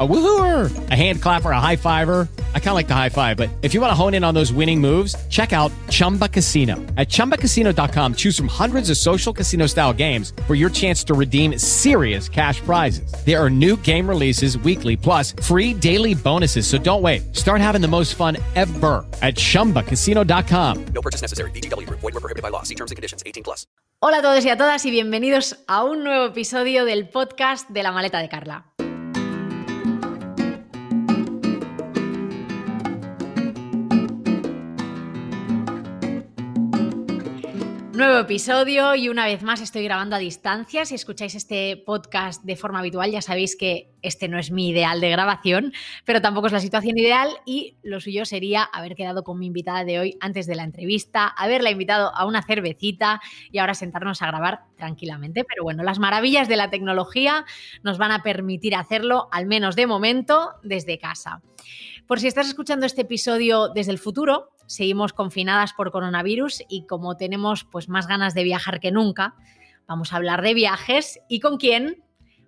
A woohooer, a hand clapper, a high fiver. I kind of like the high five, but if you want to hone in on those winning moves, check out Chumba Casino. At chumbacasino.com, choose from hundreds of social casino style games for your chance to redeem serious cash prizes. There are new game releases weekly, plus free daily bonuses. So don't wait. Start having the most fun ever at chumbacasino.com. No purchase necessary. VGW Group. Void were prohibited by law. See terms and conditions. 18 plus. Hola a todos y a todas y bienvenidos a un nuevo episodio del podcast de la maleta de Carla. Nuevo episodio y una vez más estoy grabando a distancia. Si escucháis este podcast de forma habitual ya sabéis que este no es mi ideal de grabación, pero tampoco es la situación ideal y lo suyo sería haber quedado con mi invitada de hoy antes de la entrevista, haberla invitado a una cervecita y ahora sentarnos a grabar tranquilamente. Pero bueno, las maravillas de la tecnología nos van a permitir hacerlo, al menos de momento, desde casa. Por si estás escuchando este episodio desde el futuro, seguimos confinadas por coronavirus y como tenemos pues más ganas de viajar que nunca, vamos a hablar de viajes y con quién?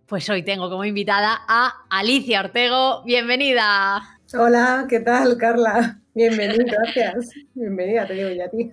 Pues hoy tengo como invitada a Alicia Ortego. Bienvenida. Hola, ¿qué tal, Carla? Bienvenida, gracias. Bienvenida, te digo ya a ti.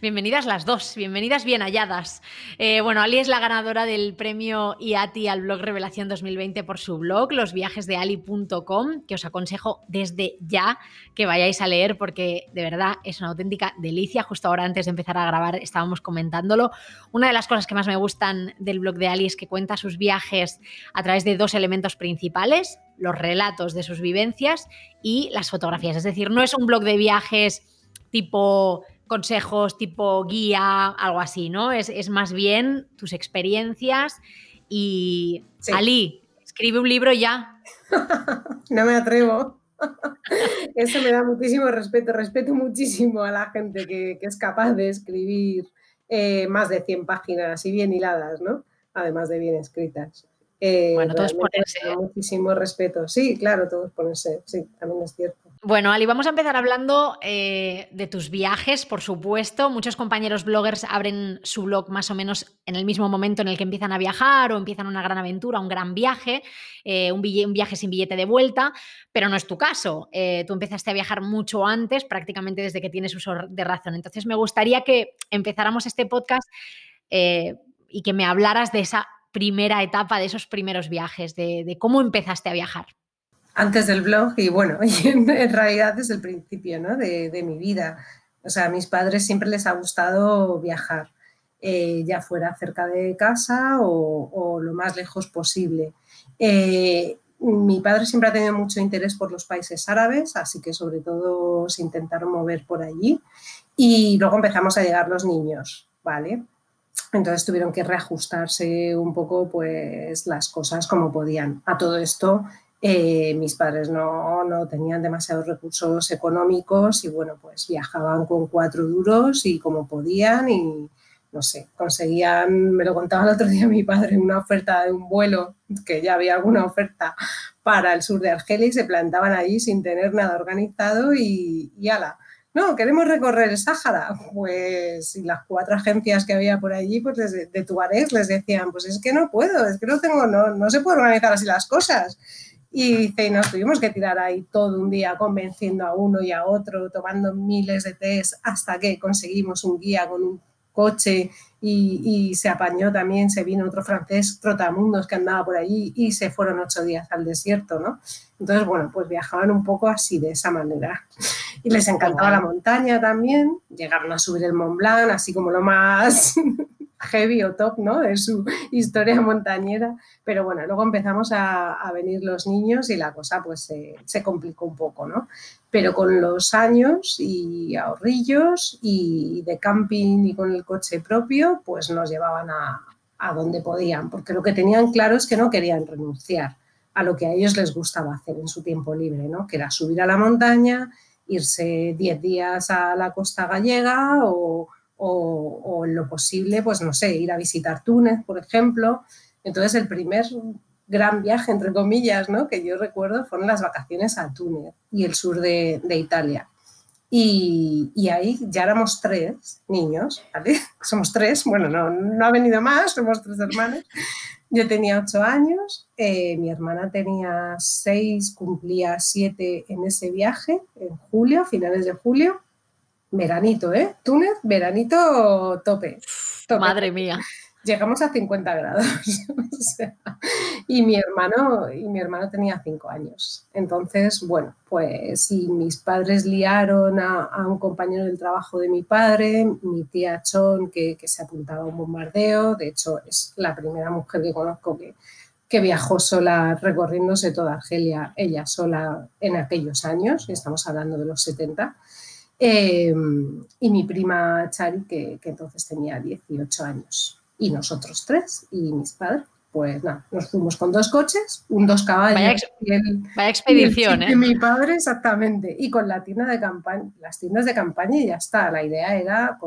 Bienvenidas las dos, bienvenidas bien halladas. Eh, bueno, Ali es la ganadora del premio IATI al blog Revelación 2020 por su blog, losviajesdeali.com, que os aconsejo desde ya que vayáis a leer porque de verdad es una auténtica delicia. Justo ahora antes de empezar a grabar estábamos comentándolo. Una de las cosas que más me gustan del blog de Ali es que cuenta sus viajes a través de dos elementos principales, los relatos de sus vivencias y las fotografías. Es decir, no es un blog de viajes tipo consejos tipo guía, algo así, ¿no? Es, es más bien tus experiencias y Sí. Ali, escribe un libro ya. No me atrevo. Eso me da muchísimo respeto. Respeto muchísimo a la gente que, que es capaz de escribir eh, más de 100 páginas y bien hiladas, ¿no? Además de bien escritas. Eh, Bueno, todo es realmente ponerse, ¿eh? Muchísimo respeto. Sí, claro, todo es ponerse. Sí, también es cierto. Bueno, Ali, vamos a empezar hablando eh, de tus viajes, por supuesto. Muchos compañeros bloggers abren su blog más o menos en el mismo momento en el que empiezan a viajar o empiezan una gran aventura, un gran viaje, eh, un, viaje sin billete de vuelta, pero no es tu caso. Eh, tú empezaste a viajar mucho antes, prácticamente desde que tienes uso de razón. Entonces, me gustaría que empezáramos este podcast y que me hablaras de esa primera etapa, de esos primeros viajes, de, de cómo empezaste a viajar. Antes del blog y bueno, y en, realidad desde el principio ¿no? de, de mi vida. O sea, a mis padres siempre les ha gustado viajar, eh, ya fuera cerca de casa o, o lo más lejos posible. Eh, mi padre siempre ha tenido mucho interés por los países árabes, así que sobre todo se intentaron mover por allí. Y luego empezamos a llegar los niños, ¿vale? Entonces tuvieron que reajustarse un poco pues las cosas como podían. A todo esto eh, mis padres no, no, tenían demasiados recursos económicos y bueno, pues viajaban con cuatro duros y como podían y no sé, conseguían, me lo contaba el otro día mi padre, una oferta de un vuelo, que ya había alguna oferta para el sur de Argelia y se plantaban allí sin tener nada organizado y, y ala. No, queremos recorrer el Sáhara. Pues y las cuatro agencias que había por allí, pues de, de Tuareg les decían, pues es que no puedo, es que no tengo, no, no se puede organizar así las cosas. Y dice, nos tuvimos que tirar ahí todo un día convenciendo a uno y a otro, tomando miles de test hasta que conseguimos un guía con un coche y, y, se apañó también, se vino otro francés, Trotamundos, que andaba por allí y se fueron ocho días al desierto, ¿no? Entonces, bueno, pues viajaban un poco así, de esa manera. Y les encantaba la montaña también, llegaron a subir el Mont Blanc, así como lo más heavy o top, ¿no? De su historia montañera. Pero bueno, luego empezamos a, venir los niños y la cosa pues se, se complicó un poco, ¿no? Pero con los años y ahorrillos y de camping y con el coche propio, pues nos llevaban a, a donde podían, porque lo que tenían claro es que no querían renunciar a lo que a ellos les gustaba hacer en su tiempo libre, ¿no? que era subir a la montaña, irse 10 días a la costa gallega o, o, lo posible, pues no sé, ir a visitar Túnez, por ejemplo. Entonces el primer gran viaje, entre comillas, ¿no? que yo recuerdo fueron las vacaciones a Túnez y el sur de, de Italia. Y, y, ahí ya éramos tres niños, ¿vale? Somos tres, bueno, no, no ha venido más, somos tres hermanos. Yo tenía ocho años, eh, mi hermana tenía seis, cumplía siete en ese viaje, en julio, finales de julio. Veranito, ¿eh? Túnez, veranito tope. tope. Madre mía llegamos a 50 grados. o sea, y, mi hermano, y mi hermano tenía 5 años. Entonces, bueno, pues y mis padres liaron a, a, un compañero del trabajo de mi padre, mi tía Chon, que, que, se apuntaba a un bombardeo. De hecho, es la primera mujer que conozco que, que viajó sola recorriéndose toda Argelia, ella sola en aquellos años, estamos hablando de los 70. Eh, y mi prima Chari, que, que entonces tenía 18 años y nosotros tres y mis padres. Pues nada, nos fuimos con dos coches, un dos caballos. Vaya, ex y el, vaya expedición, y el, ¿eh? mi padre, exactamente. Y con la tienda de campaña, las tiendas de campaña y ya está. La idea era,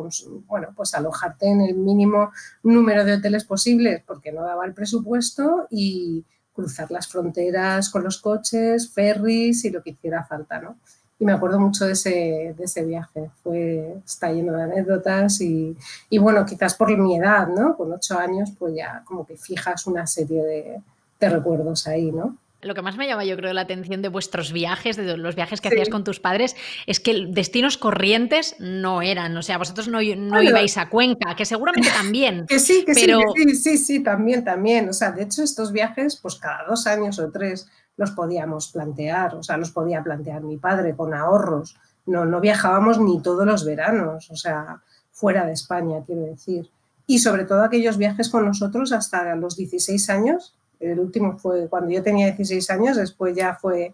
bueno, pues alojarte en el mínimo número de hoteles posibles porque no daba el presupuesto y cruzar las fronteras con los coches, ferries y lo que hiciera falta, ¿no? Y me acuerdo mucho de ese, de ese viaje. Fue, está lleno de anécdotas y, y, bueno, quizás por mi edad, ¿no? Con ocho años, pues ya como que fijas una serie de, de recuerdos ahí, ¿no? Lo que más me llama, yo creo, la atención de vuestros viajes, de los viajes que sí. hacías con tus padres, es que destinos corrientes no eran. O sea, vosotros no, no ibais a Cuenca, que seguramente también. que sí, que pero... sí, que sí, sí, sí, también, también. O sea, de hecho, estos viajes, pues cada dos años o tres los podíamos plantear, o sea, los podía plantear mi padre con ahorros. No, no viajábamos ni todos los veranos, o sea, fuera de España, quiero decir. Y sobre todo aquellos viajes con nosotros hasta los 16 años. El último fue cuando yo tenía 16 años, después ya fue,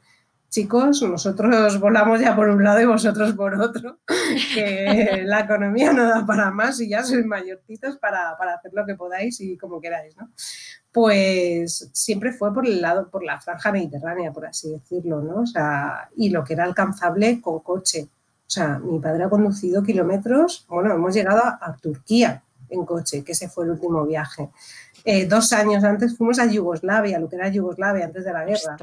chicos, nosotros volamos ya por un lado y vosotros por otro, que la economía no da para más y ya sois mayorcitos para, para hacer lo que podáis y como queráis, ¿no? Pues siempre fue por el lado, por la franja mediterránea, por así decirlo, ¿no? O sea, y lo que era alcanzable con coche. O sea, mi padre ha conducido kilómetros, bueno, hemos llegado a, a Turquía en coche, que ese fue el último viaje. Eh, dos años antes fuimos a Yugoslavia, lo que era Yugoslavia antes de la guerra.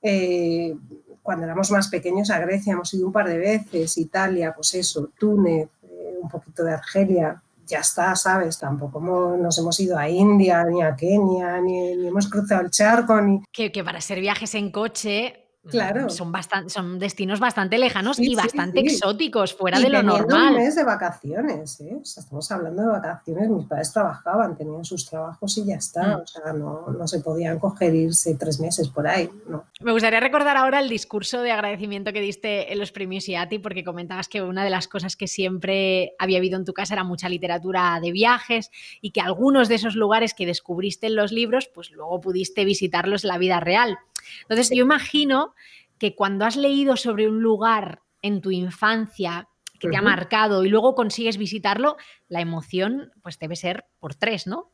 Eh, cuando éramos más pequeños a Grecia hemos ido un par de veces, Italia, pues eso, Túnez, eh, un poquito de Argelia, ya está, ¿sabes? Tampoco nos hemos ido a India, ni a Kenia, ni, ni hemos cruzado el charco. Ni... Que, que, para hacer viajes en coche. Claro. Son, bastante, son destinos bastante lejanos sí, y bastante sí, sí. exóticos, fuera y de lo normal. un mes de vacaciones, ¿eh? O sea, estamos hablando de vacaciones. Mis padres trabajaban, tenían sus trabajos y ya está. Mm. O sea, no, no, se podían coger irse tres meses por ahí. No. Me gustaría recordar ahora el discurso de agradecimiento que diste en los premios IATI, porque comentabas que una de las cosas que siempre había habido en tu casa era mucha literatura de viajes y que algunos de esos lugares que descubriste en los libros, pues luego pudiste visitarlos en la vida real. Entonces, yo imagino que cuando has leído sobre un lugar en tu infancia que uh -huh. te ha marcado y luego consigues visitarlo, la emoción pues debe ser por tres, ¿no?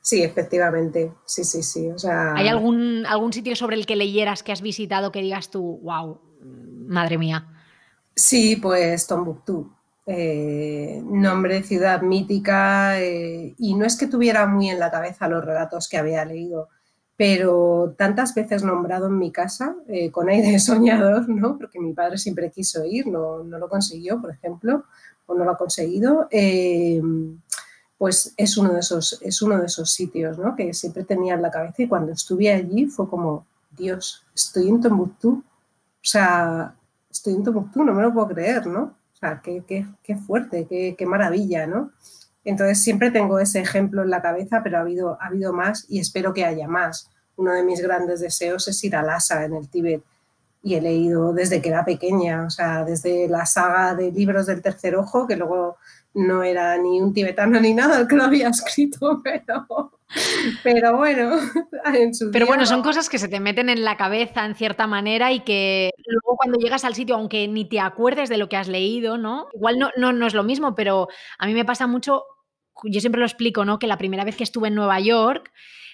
Sí, efectivamente. Sí, sí, sí. O sea... ¿Hay algún, algún sitio sobre el que leyeras que has visitado que digas tú, wow, madre mía? Sí, pues Tombuctú. Eh, nombre, ciudad mítica, eh, y no es que tuviera muy en la cabeza los relatos que había leído, pero tantas veces nombrado en mi casa, eh, con aire soñador, ¿no? porque mi padre siempre quiso ir, no, no, lo consiguió, por ejemplo, o no lo ha conseguido, eh, pues es uno de esos, es uno de esos sitios ¿no? que siempre tenía en la cabeza y cuando estuve allí fue como, Dios, estoy en Tombuctú, o sea, estoy en Tombuctú, no me lo puedo creer, ¿no? O sea, qué, qué, qué fuerte, qué, qué maravilla, ¿no? Entonces siempre tengo ese ejemplo en la cabeza, pero ha habido, ha habido más y espero que haya más. Uno de mis grandes deseos es ir a Lhasa en el Tíbet y he leído desde que era pequeña, o sea, desde la saga de libros del tercer ojo, que luego no era ni un tibetano ni nada el que lo había escrito, pero, pero bueno, en su Pero día- bueno, son cosas que se te meten en la cabeza en cierta manera y que luego cuando llegas al sitio, aunque ni te acuerdes de lo que has leído, ¿no? Igual no, no, no es lo mismo, pero a mí me pasa mucho, yo siempre lo explico, ¿no? Que la primera vez que estuve en Nueva York,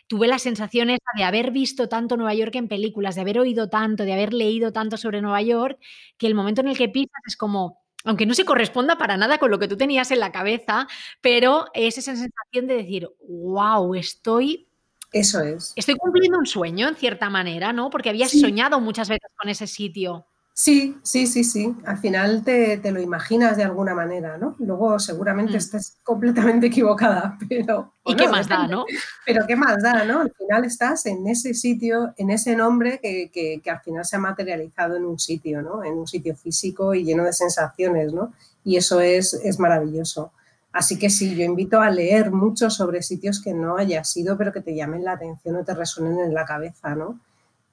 tuve la sensación esa de haber visto tanto Nueva York en películas, de haber oído tanto, de haber leído tanto sobre Nueva York, que el momento en el que pisas es como, aunque no se corresponda para nada con lo que tú tenías en la cabeza, pero es esa sensación de decir, wow, estoy Eso es. Estoy cumpliendo un sueño en cierta manera, ¿no? Porque habías Sí. soñado muchas veces con ese sitio. Sí, sí, sí, sí. Al final te, te lo imaginas de alguna manera, ¿no? Luego seguramente Mm. estés completamente equivocada, pero... ¿Y qué más da, no? Pero qué más da, ¿no? Al final estás en ese sitio, en ese nombre que, que- que al final se ha materializado en un sitio, ¿no? En un sitio físico y lleno de sensaciones, ¿no? Y eso es, es maravilloso. Así que sí, yo invito a leer mucho sobre sitios que no hayas ido, pero que te llamen la atención o te resuenen en la cabeza, ¿no?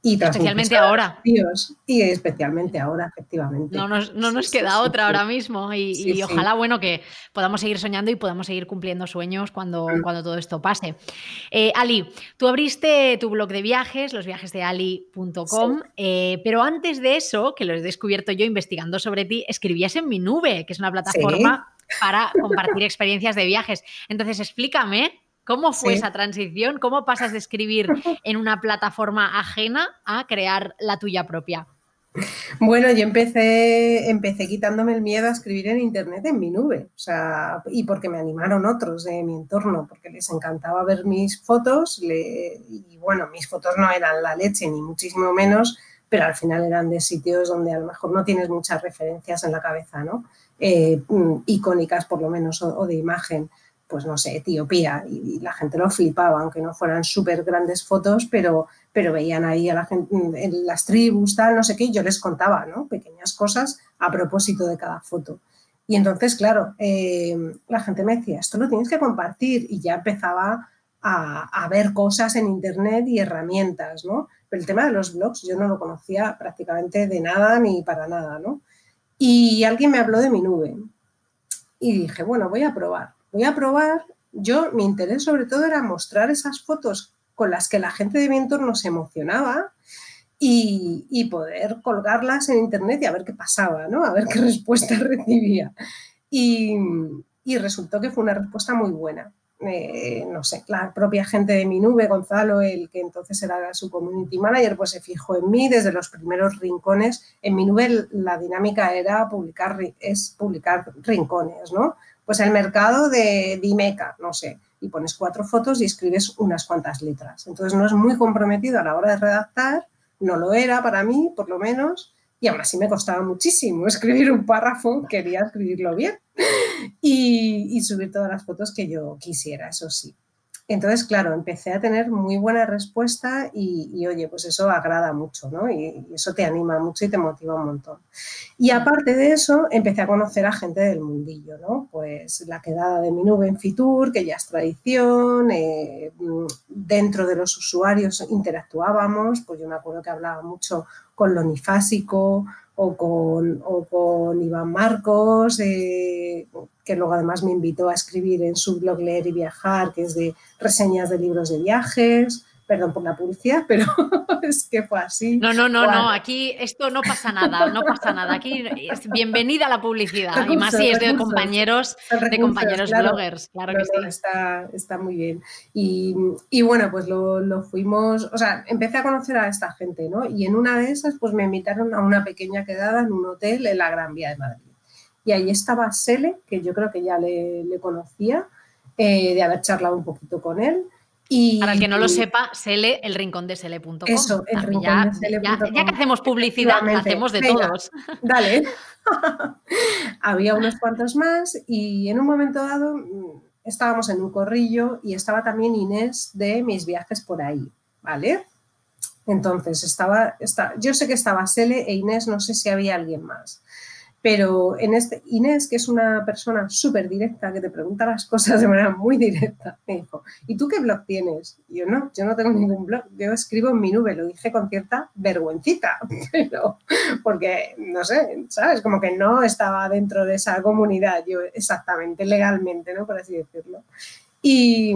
Y Especialmente ahora. Y especialmente ahora, efectivamente. No nos, no nos sí, queda sí, otra sí. ahora mismo y, y ojalá, bueno, que podamos seguir soñando y podamos seguir cumpliendo sueños cuando, Mm. cuando todo esto pase. Eh, Ali, tú abriste tu blog de viajes, losviajesdeali.com, eh, pero antes de eso, que lo he descubierto yo investigando sobre ti, escribías en mi nube, que es una plataforma para compartir experiencias de viajes. Entonces, explícame cómo fue Sí. esa transición, cómo pasas de escribir en una plataforma ajena a crear la tuya propia. Bueno, yo empecé, empecé quitándome el miedo a escribir en internet en mi nube, o sea, y porque me animaron otros de mi entorno, porque les encantaba ver mis fotos, le- y bueno, mis fotos no eran la leche, ni muchísimo menos, pero al final eran de sitios donde a lo mejor no tienes muchas referencias en la cabeza, ¿no? Eh, mm, icónicas por lo menos, o, o de imagen, pues no sé, Etiopía, y, la gente lo flipaba, aunque no fueran súper grandes fotos, pero pero veían ahí a la gente en las tribus, tal, no sé qué, y yo les contaba, ¿no? Pequeñas cosas a propósito de cada foto. Y entonces, claro, eh, la gente me decía, esto lo tienes que compartir, y ya empezaba a, a, ver cosas en internet y herramientas, ¿no? Pero el tema de los blogs yo no lo conocía prácticamente de nada ni para nada, ¿no? Y alguien me habló de mi nube. Y dije, bueno, voy a probar. Voy a probar. Yo, mi interés sobre todo era mostrar esas fotos con las que la gente de mi entorno se emocionaba y, poder colgarlas en internet y a ver qué pasaba, ¿no? A ver qué respuesta recibía. Y, y resultó que fue una respuesta muy buena. Eh, no sé, la propia gente de mi nube, Gonzalo, el que entonces era su community manager, pues se fijó en mí desde los primeros rincones. En mi nube la dinámica era publicar, es publicar rincones, ¿no? Pues el mercado de Dimeca, no sé, y pones cuatro fotos y escribes unas cuantas letras. Entonces no es muy comprometido a la hora de redactar, no lo era para mí, por lo menos, y aún así me costaba muchísimo escribir un párrafo, quería escribirlo bien y, y subir todas las fotos que yo quisiera, eso sí. Entonces, claro, empecé a tener muy buena respuesta y, oye, pues eso agrada mucho, ¿no? Y, y, eso te anima mucho y te motiva un montón. Y aparte de eso, empecé a conocer a gente del mundillo, ¿no? Pues la quedada de mi nube en Fitur, que ya es tradición, eh, dentro de los usuarios interactuábamos, pues yo me acuerdo que hablaba mucho con Lonifásico o con, o con Iván Marcos, eh, que luego además me invitó a escribir en su blog Leer y Viajar, que es de reseñas de libros de viajes. Perdón por la publicidad, pero es que fue así. No, no, no, no, aquí esto no pasa nada, no pasa nada. Aquí es bienvenida la publicidad, recursos, y más si es de recursos, compañeros, recursos, de compañeros claro, bloggers, claro que sí. Está, está muy bien. Y, y bueno, pues lo, lo, fuimos, o sea, empecé a conocer a esta gente, ¿no? Y en una de esas, pues me invitaron a una pequeña quedada en un hotel en la Gran Vía de Madrid. Y ahí estaba Sele, que yo creo que ya le, le conocía, eh, de haber charlado un poquito con él. Y, Para el que no lo sepa, Sele, el rincón de Sele.com. Eso, el rincón ya, de Sele.com. Ya, ya, que hacemos publicidad, hacemos de Venga, todos. Dale. Había unos cuantos más y en un momento dado mm, estábamos en un corrillo y estaba también Inés de mis viajes por ahí, ¿vale? Entonces, estaba, está, yo sé que estaba Sele e Inés, no sé si había alguien más. Pero en este, Inés, que es una persona súper directa, que te pregunta las cosas de manera muy directa, me dijo, ¿y tú qué blog tienes? Y yo no, yo no tengo ningún blog, yo escribo en mi nube, lo dije con cierta vergüencita, pero porque, no sé, ¿sabes? Como que no estaba dentro de esa comunidad, yo exactamente, legalmente, ¿no? Por así decirlo. Y,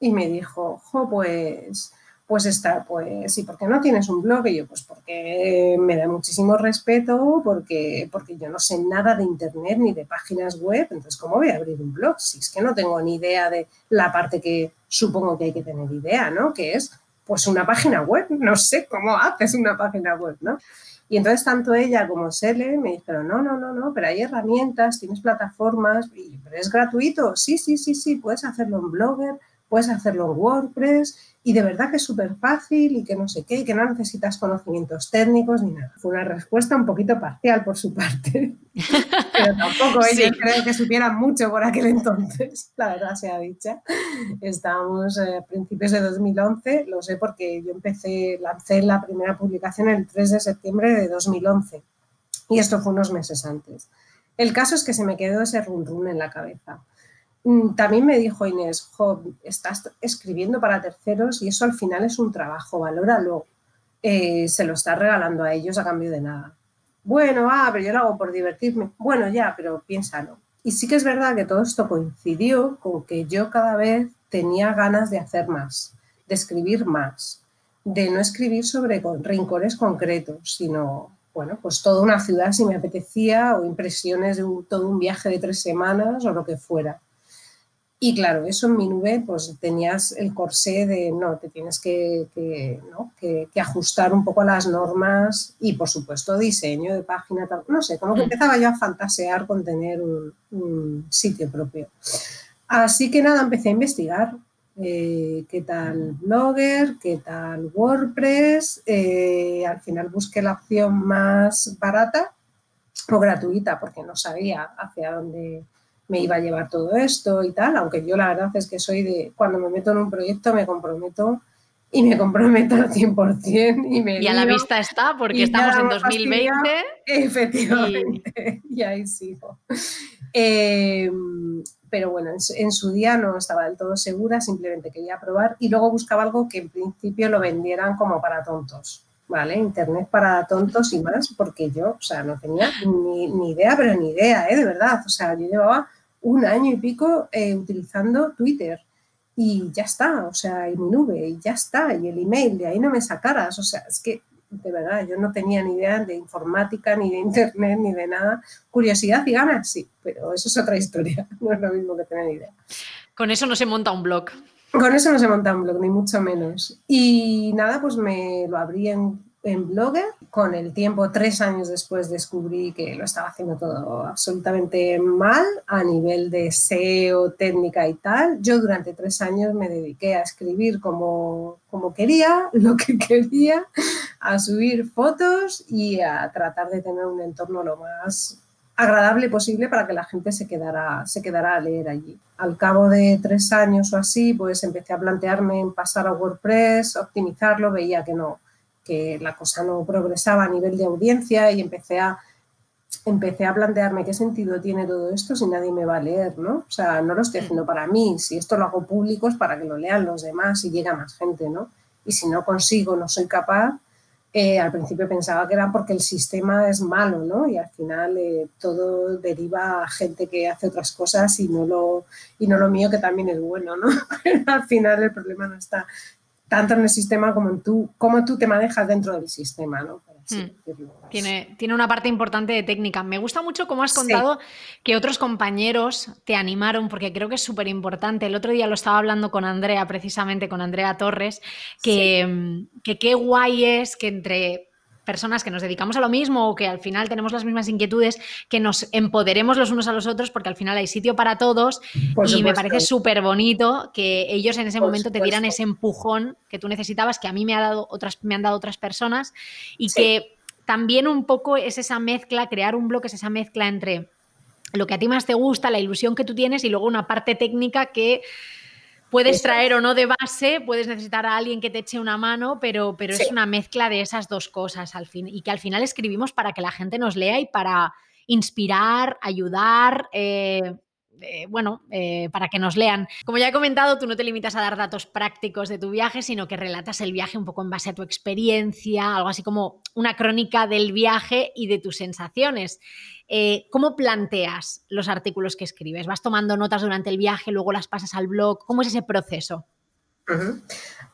y me dijo, jo, pues pues está, pues, ¿y por qué no tienes un blog? Y yo, pues porque me da muchísimo respeto, porque, porque yo no sé nada de internet ni de páginas web, entonces, ¿cómo voy a abrir un blog? Si es que no tengo ni idea de la parte que supongo que hay que tener idea, ¿no? Que es, pues, una página web, no sé cómo haces una página web, ¿no? Y entonces tanto ella como Sele me dijeron, no, no, no, no, pero hay herramientas, tienes plataformas, pero es gratuito, sí, sí, sí, sí, puedes hacerlo en Blogger, puedes hacerlo en WordPress y de verdad que es súper fácil y que no sé qué, y que no necesitas conocimientos técnicos ni nada. Fue una respuesta un poquito parcial por su parte, pero tampoco ella creo que supieran mucho por aquel entonces, la verdad sea dicha. Estábamos eh, a principios de 2011, lo sé porque yo empecé, lancé la primera publicación el 3 de septiembre de 2011 y esto fue unos meses antes. El caso es que se me quedó ese run run en la cabeza. Mm, también me dijo Inés, estás escribiendo para terceros y eso al final es un trabajo, valóralo. Eh, se lo estás regalando a ellos a cambio de nada. Bueno, ah, pero yo lo hago por divertirme. Bueno, ya, pero piénsalo. Y sí que es verdad que todo esto coincidió con que yo cada vez tenía ganas de hacer más, de escribir más, de no escribir sobre rincones concretos, sino, bueno, pues toda una ciudad si me apetecía o impresiones de todo un viaje de tres semanas o lo que fuera. Y claro, eso en mi nube, pues tenías el corsé de, no, te tienes que, ajustar un poco a las normas y, por supuesto, diseño de página, no sé, como que mm. empezaba yo a fantasear con tener un, sitio propio. Así que nada, empecé a investigar eh, qué tal Blogger, qué tal WordPress. Eh, al final busqué la opción más barata o gratuita porque no sabía hacia dónde me iba a llevar todo esto y tal, aunque yo la verdad es que soy de, cuando me meto en un proyecto me comprometo y me comprometo al 100% y me... Y a la vista está, porque estamos en 2020. Efectivamente, y, ahí sigo. Em, pero bueno, en su, día no estaba del todo segura, simplemente quería probar y luego buscaba algo que en principio lo vendieran como para tontos. ¿vale? Internet para tontos y más, porque yo, o sea, no tenía ni, ni idea, pero ni idea, ¿eh? De verdad. O sea, yo llevaba un año y pico eh, utilizando Twitter y ya está, o sea, y mi nube y ya está, y el email, de ahí no me sacaras, o sea, es que de verdad yo no tenía ni idea de informática, ni de internet, ni de nada. Curiosidad y ganas, sí, pero eso es otra historia, no es lo mismo que tener idea. Con eso no se monta un blog. Con eso no se monta un blog, ni mucho menos. Y nada, pues me lo abrí en en Blogger. Con el tiempo, tres años después, descubrí que lo estaba haciendo todo absolutamente mal a nivel de SEO, técnica y tal. Yo durante tres años me dediqué a escribir como, como quería, lo que quería, a subir fotos y a tratar de tener un entorno lo más agradable posible para que la gente se quedara, se quedara a leer allí. Al cabo de tres años o así, pues empecé a plantearme en pasar a WordPress, optimizarlo, veía que no, que la cosa no progresaba a nivel de audiencia y empecé a, empecé a plantearme qué sentido tiene todo esto si nadie me va a leer, ¿no? O sea, no lo estoy haciendo para mí, si esto lo hago público es para que lo lean los demás y llega más gente, ¿no? Y si no consigo, no soy capaz, eh, al principio pensaba que era porque el sistema es malo, ¿no? Y al final eh, todo deriva a gente que hace otras cosas y no, lo, y no lo mío, que también es bueno, ¿no? Al final el problema no está tanto en el sistema como en tú, cómo tú te manejas dentro del sistema, ¿no? Hmm. Tiene, tiene, una parte importante de técnica. Me gusta mucho cómo has contado que otros compañeros te animaron, porque creo que es súper importante. El otro día lo estaba hablando con Andrea, precisamente con Andrea Torres, que, que qué guay es que entre personas que nos dedicamos a lo mismo o que al final tenemos las mismas inquietudes, que nos empoderemos los unos a los otros porque al final hay sitio para todos. Y me parece súper bonito que ellos en ese momento te dieran ese empujón que tú necesitabas, que a mí me, ha dado otras, me han dado otras personas y que también un poco es esa mezcla, crear un bloque es esa mezcla entre lo que a ti más te gusta, la ilusión que tú tienes y luego una parte técnica que Puedes traer o no de base, puedes necesitar a alguien que te eche una mano, pero, pero es una mezcla de esas dos cosas al fin y que al final escribimos para que la gente nos lea y para, inspirar, ayudar. Eh, eh, bueno, eh, para que nos lean. Como ya he comentado, tú no te limitas a dar datos prácticos de tu viaje, sino que relatas el viaje un poco en base a tu experiencia, algo así como una crónica del viaje y de tus sensaciones. Eh, ¿Cómo planteas los artículos que escribes? ¿Vas tomando notas durante el viaje, luego las pasas al blog? ¿Cómo es ese proceso?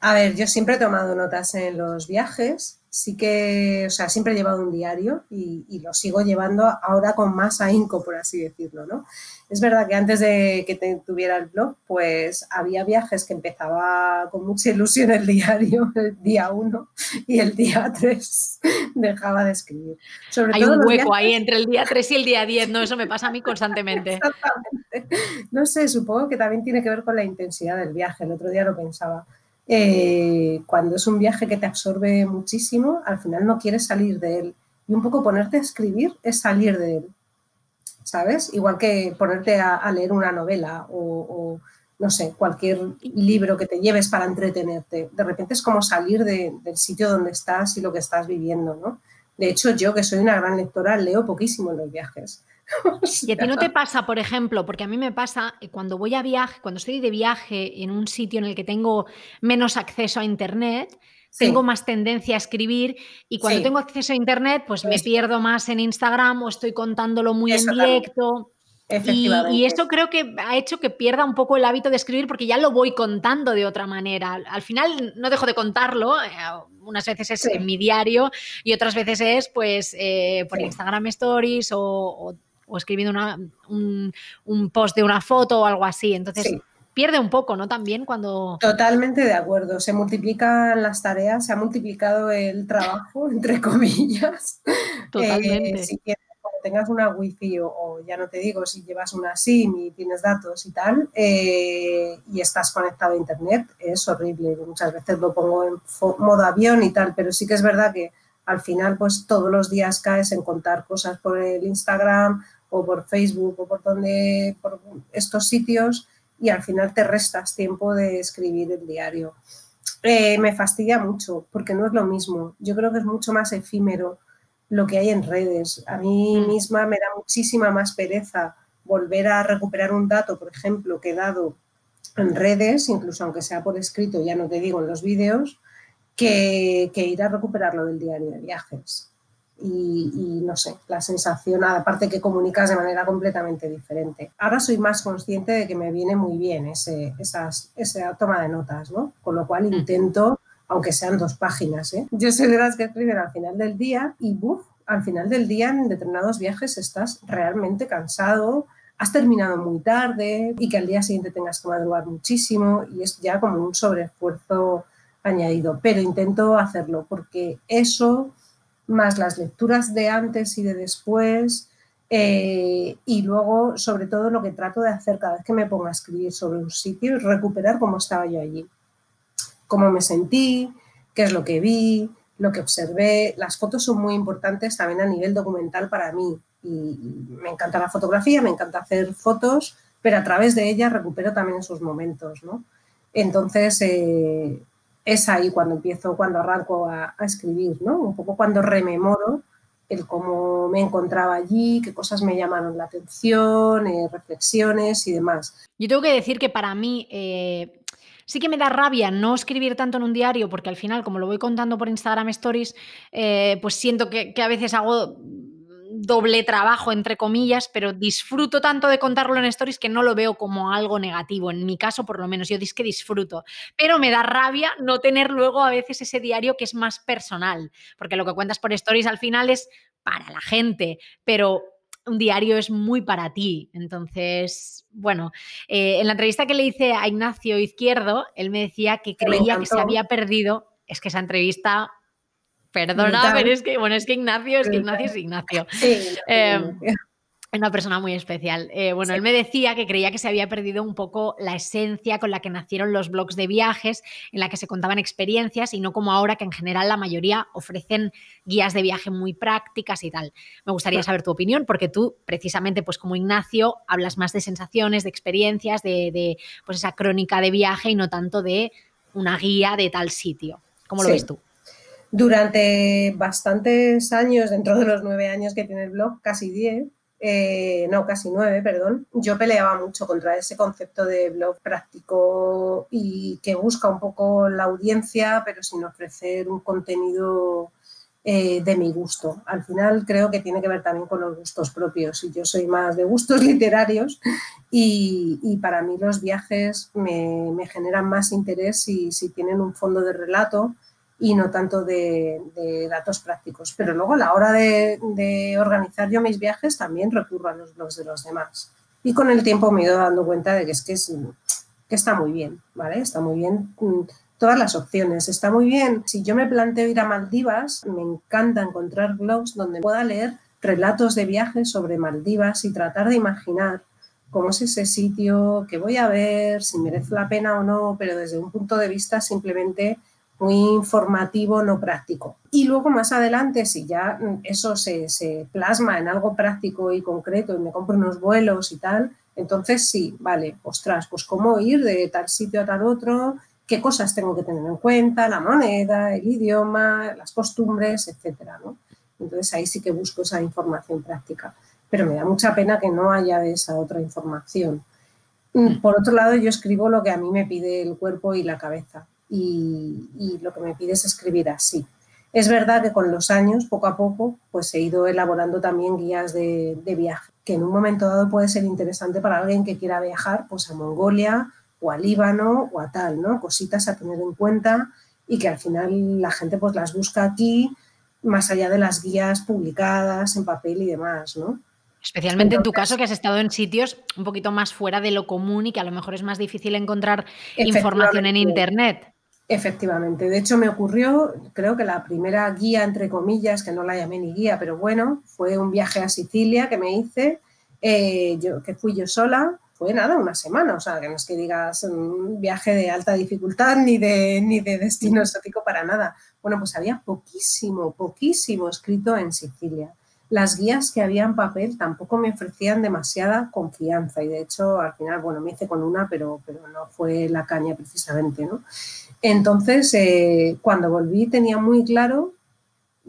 A ver, yo siempre he tomado notas en los viajes, sí que, o sea, siempre he llevado un diario y, y lo sigo llevando ahora con más ahínco, por así decirlo, ¿no? Es verdad que antes de que tuviera el blog, pues había viajes que empezaba con mucha ilusión el diario, el día 1 y el día 3 dejaba de escribir. Hay un hueco ahí entre el día 3 y el día 10, ¿no? Eso me pasa a mí constantemente. Exactamente. No sé, supongo que también tiene que ver con la intensidad del viaje. El otro día lo pensaba. Eh, cuando es un viaje que te absorbe muchísimo, al final no quieres salir de él. Y un poco ponerte a escribir es salir de él. ¿sabes? Igual que ponerte a, leer una novela o, no sé, cualquier libro que te lleves para entretenerte. De repente es como salir del sitio donde estás y lo que estás viviendo, ¿no? De hecho, yo que soy una gran lectora, leo poquísimo en los viajes. y a ti no te pasa, por ejemplo, porque a mí me pasa cuando voy a viaje, cuando estoy de viaje en un sitio en el que tengo menos acceso a internet, tengo más tendencia a escribir y cuando tengo acceso a Internet, pues me pierdo más en Instagram o estoy contándolo muy en directo. Y, y, eso creo que ha hecho que pierda un poco el hábito de escribir porque ya lo voy contando de otra manera. Al final no dejo de contarlo, eh, unas veces es en mi diario y otras veces es pues eh, por Instagram Stories o, escribiendo un, un, post de una foto o algo así. Entonces pierde un poco, ¿no? También cuando... Totalmente de acuerdo. Se multiplican las tareas, se ha multiplicado el trabajo, entre comillas. Totalmente. Eh, si quieres, tengas una wifi o, o, ya no te digo, si llevas una SIM y tienes datos y tal, eh, y estás conectado a Internet, es horrible. Muchas veces lo pongo en modo avión y tal, pero sí que es verdad que al final, pues todos los días caes en contar cosas por el Instagram o por Facebook o por donde, por estos sitios y al final te restas tiempo de escribir el diario. Eh, me fastidia mucho porque no es lo mismo. Yo creo que es mucho más efímero lo que hay en redes. A mí mm. misma me da muchísima más pereza volver a recuperar un dato, por ejemplo, que he dado en redes, incluso aunque sea por escrito, ya no te digo en los vídeos, que, que ir a recuperarlo del diario de viajes y, no sé, la sensación, aparte que comunicas de manera completamente diferente. Ahora soy más consciente de que me viene muy bien ese, esas, esa toma de notas, ¿no? Con lo cual intento, aunque sean dos páginas, ¿eh? Yo soy de las que escriben al final del día y, buf, al final del día en determinados viajes estás realmente cansado, has terminado muy tarde y que al día siguiente tengas que madrugar muchísimo y es ya como un sobreesfuerzo añadido, pero intento hacerlo porque eso más las lecturas de antes y de después, eh, y luego, sobre todo, lo que trato de hacer cada vez que me pongo a escribir sobre un sitio es recuperar cómo estaba yo allí, cómo me sentí, qué es lo que vi, lo que observé. Las fotos son muy importantes también a nivel documental para mí. Y me encanta la fotografía, me encanta hacer fotos, pero a través de ellas recupero también esos momentos, ¿no? Entonces, eh, es ahí cuando empiezo, cuando arranco a, escribir, ¿no? Un poco cuando rememoro el cómo me encontraba allí, qué cosas me llamaron la atención, eh, reflexiones y demás. Yo tengo que decir que para mí eh, sí que me da rabia no escribir tanto en un diario, porque al final, como lo voy contando por Instagram Stories, eh, pues siento que, que a veces hago doble trabajo, entre comillas, pero disfruto tanto de contarlo en stories que no lo veo como algo negativo. En mi caso, por lo menos, yo dis que disfruto. Pero me da rabia no tener luego a veces ese diario que es más personal, porque lo que cuentas por stories al final es para la gente, pero un diario es muy para ti. Entonces, bueno, eh, en la entrevista que le hice a Ignacio Izquierdo, él me decía que creía que se había perdido. Es que esa entrevista Perdona, pero es que, bueno, es que Ignacio, es que Ignacio es Ignacio. Em, es una persona muy especial. Eh, bueno, él me decía que creía que se había perdido un poco la esencia con la que nacieron los blogs de viajes, en la que se contaban experiencias y no como ahora que en general la mayoría ofrecen guías de viaje muy prácticas y tal. Me gustaría saber tu opinión porque tú, precisamente, pues como Ignacio, hablas más de sensaciones, de experiencias, de, pues esa crónica de viaje y no tanto de una guía de tal sitio. ¿Cómo lo ves tú? Durante bastantes años, dentro de los nueve años que tiene el blog, casi diez, eh, no, casi nueve, perdón, yo peleaba mucho contra ese concepto de blog práctico y que busca un poco la audiencia, pero sin ofrecer un contenido eh, de mi gusto. Al final creo que tiene que ver también con los gustos propios y yo soy más de gustos literarios y, para mí los viajes me, generan más interés si, si tienen un fondo de relato y no tanto de, datos prácticos. Pero luego a la hora de, organizar yo mis viajes también recurro a los blogs de los demás. Y con el tiempo me he ido dando cuenta de que es que, es, que está muy bien, ¿vale? Está muy bien mm, todas las opciones. Está muy bien. Si yo me planteo ir a Maldivas, me encanta encontrar blogs donde pueda leer relatos de viajes sobre Maldivas y tratar de imaginar cómo es ese sitio, qué voy a ver, si merece la pena o no, pero desde un punto de vista simplemente muy informativo, no práctico. Y luego más adelante, si ya eso se, plasma en algo práctico y concreto y me compro unos vuelos y tal, entonces sí, vale, ostras, pues cómo ir de tal sitio a tal otro, qué cosas tengo que tener en cuenta, la moneda, el idioma, las costumbres, etcétera, ¿no? Entonces ahí sí que busco esa información práctica. Pero me da mucha pena que no haya esa otra información. Mm, por otro lado, yo escribo lo que a mí me pide el cuerpo y la cabeza y, lo que me pide es escribir así. Es verdad que con los años, poco a poco, pues he ido elaborando también guías de, viaje, que en un momento dado puede ser interesante para alguien que quiera viajar pues a Mongolia o a Líbano o a tal, ¿no? Cositas a tener en cuenta y que al final la gente pues las busca aquí, más allá de las guías publicadas en papel y demás, ¿no? Especialmente en tu caso, que has estado en sitios un poquito más fuera de lo común y que a lo mejor es más difícil encontrar información en Internet. Efectivamente. De hecho, me ocurrió, creo que la primera guía, entre comillas, que no la llamé ni guía, pero bueno, fue un viaje a Sicilia que me hice, eh, yo, que fui yo sola, fue nada, una semana, o sea, que no es que digas un viaje de alta dificultad ni de, ni de destino exótico para nada. Bueno, pues había poquísimo, poquísimo escrito en Sicilia. Las guías que había en papel tampoco me ofrecían demasiada confianza y de hecho al final, bueno, me hice con una, pero, pero no fue la caña precisamente, ¿no? Entonces, eh, cuando volví tenía muy claro,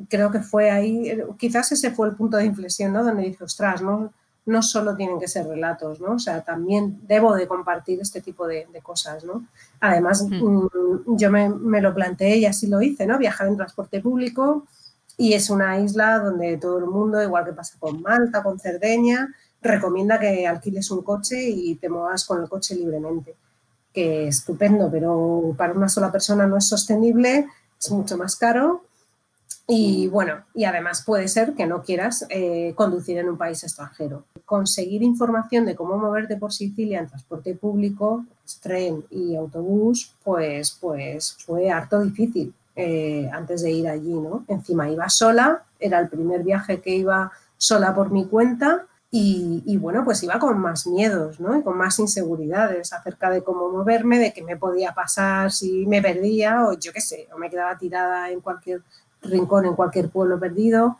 creo que fue ahí, quizás ese fue el punto de inflexión, ¿no? Donde dije, ostras, no, no solo tienen que ser relatos, ¿no? O sea, también debo de compartir este tipo de, cosas, ¿no? Además, mm, yo me, me, lo planteé y así lo hice, ¿no? Viajar en transporte público y es una isla donde todo el mundo, igual que pasa con Malta, con Cerdeña, recomienda que alquiles un coche y te muevas con el coche libremente que estupendo, pero para una sola persona no es sostenible, es mucho más caro y bueno, y además puede ser que no quieras eh, conducir en un país extranjero. Conseguir información de cómo moverte por Sicilia en transporte público, tren y autobús, pues, pues fue harto difícil eh, antes de ir allí, ¿no? Encima iba sola, era el primer viaje que iba sola por mi cuenta y, bueno, pues iba con más miedos, ¿no? Y con más inseguridades acerca de cómo moverme, de qué me podía pasar si me perdía o yo qué sé, o me quedaba tirada en cualquier rincón, en cualquier pueblo perdido.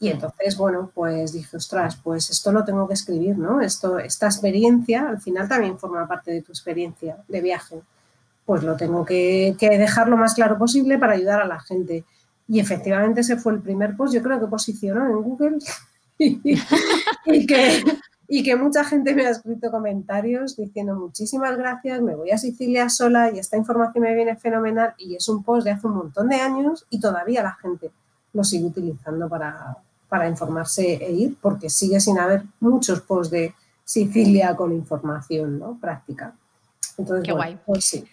Y entonces, bueno, pues dije, ostras, pues esto lo tengo que escribir, ¿no? Esto, esta experiencia al final también forma parte de tu experiencia de viaje. Pues lo tengo que, que dejar lo más claro posible para ayudar a la gente. Y efectivamente ese fue el primer post, yo creo que posicionó en Google y, que, y que mucha gente me ha escrito comentarios diciendo muchísimas gracias, me voy a Sicilia sola y esta información me viene fenomenal y es un post de hace un montón de años y todavía la gente lo sigue utilizando para, para informarse e ir porque sigue sin haber muchos posts de Sicilia con información ¿no? práctica. Entonces, Qué guay. Pues sí.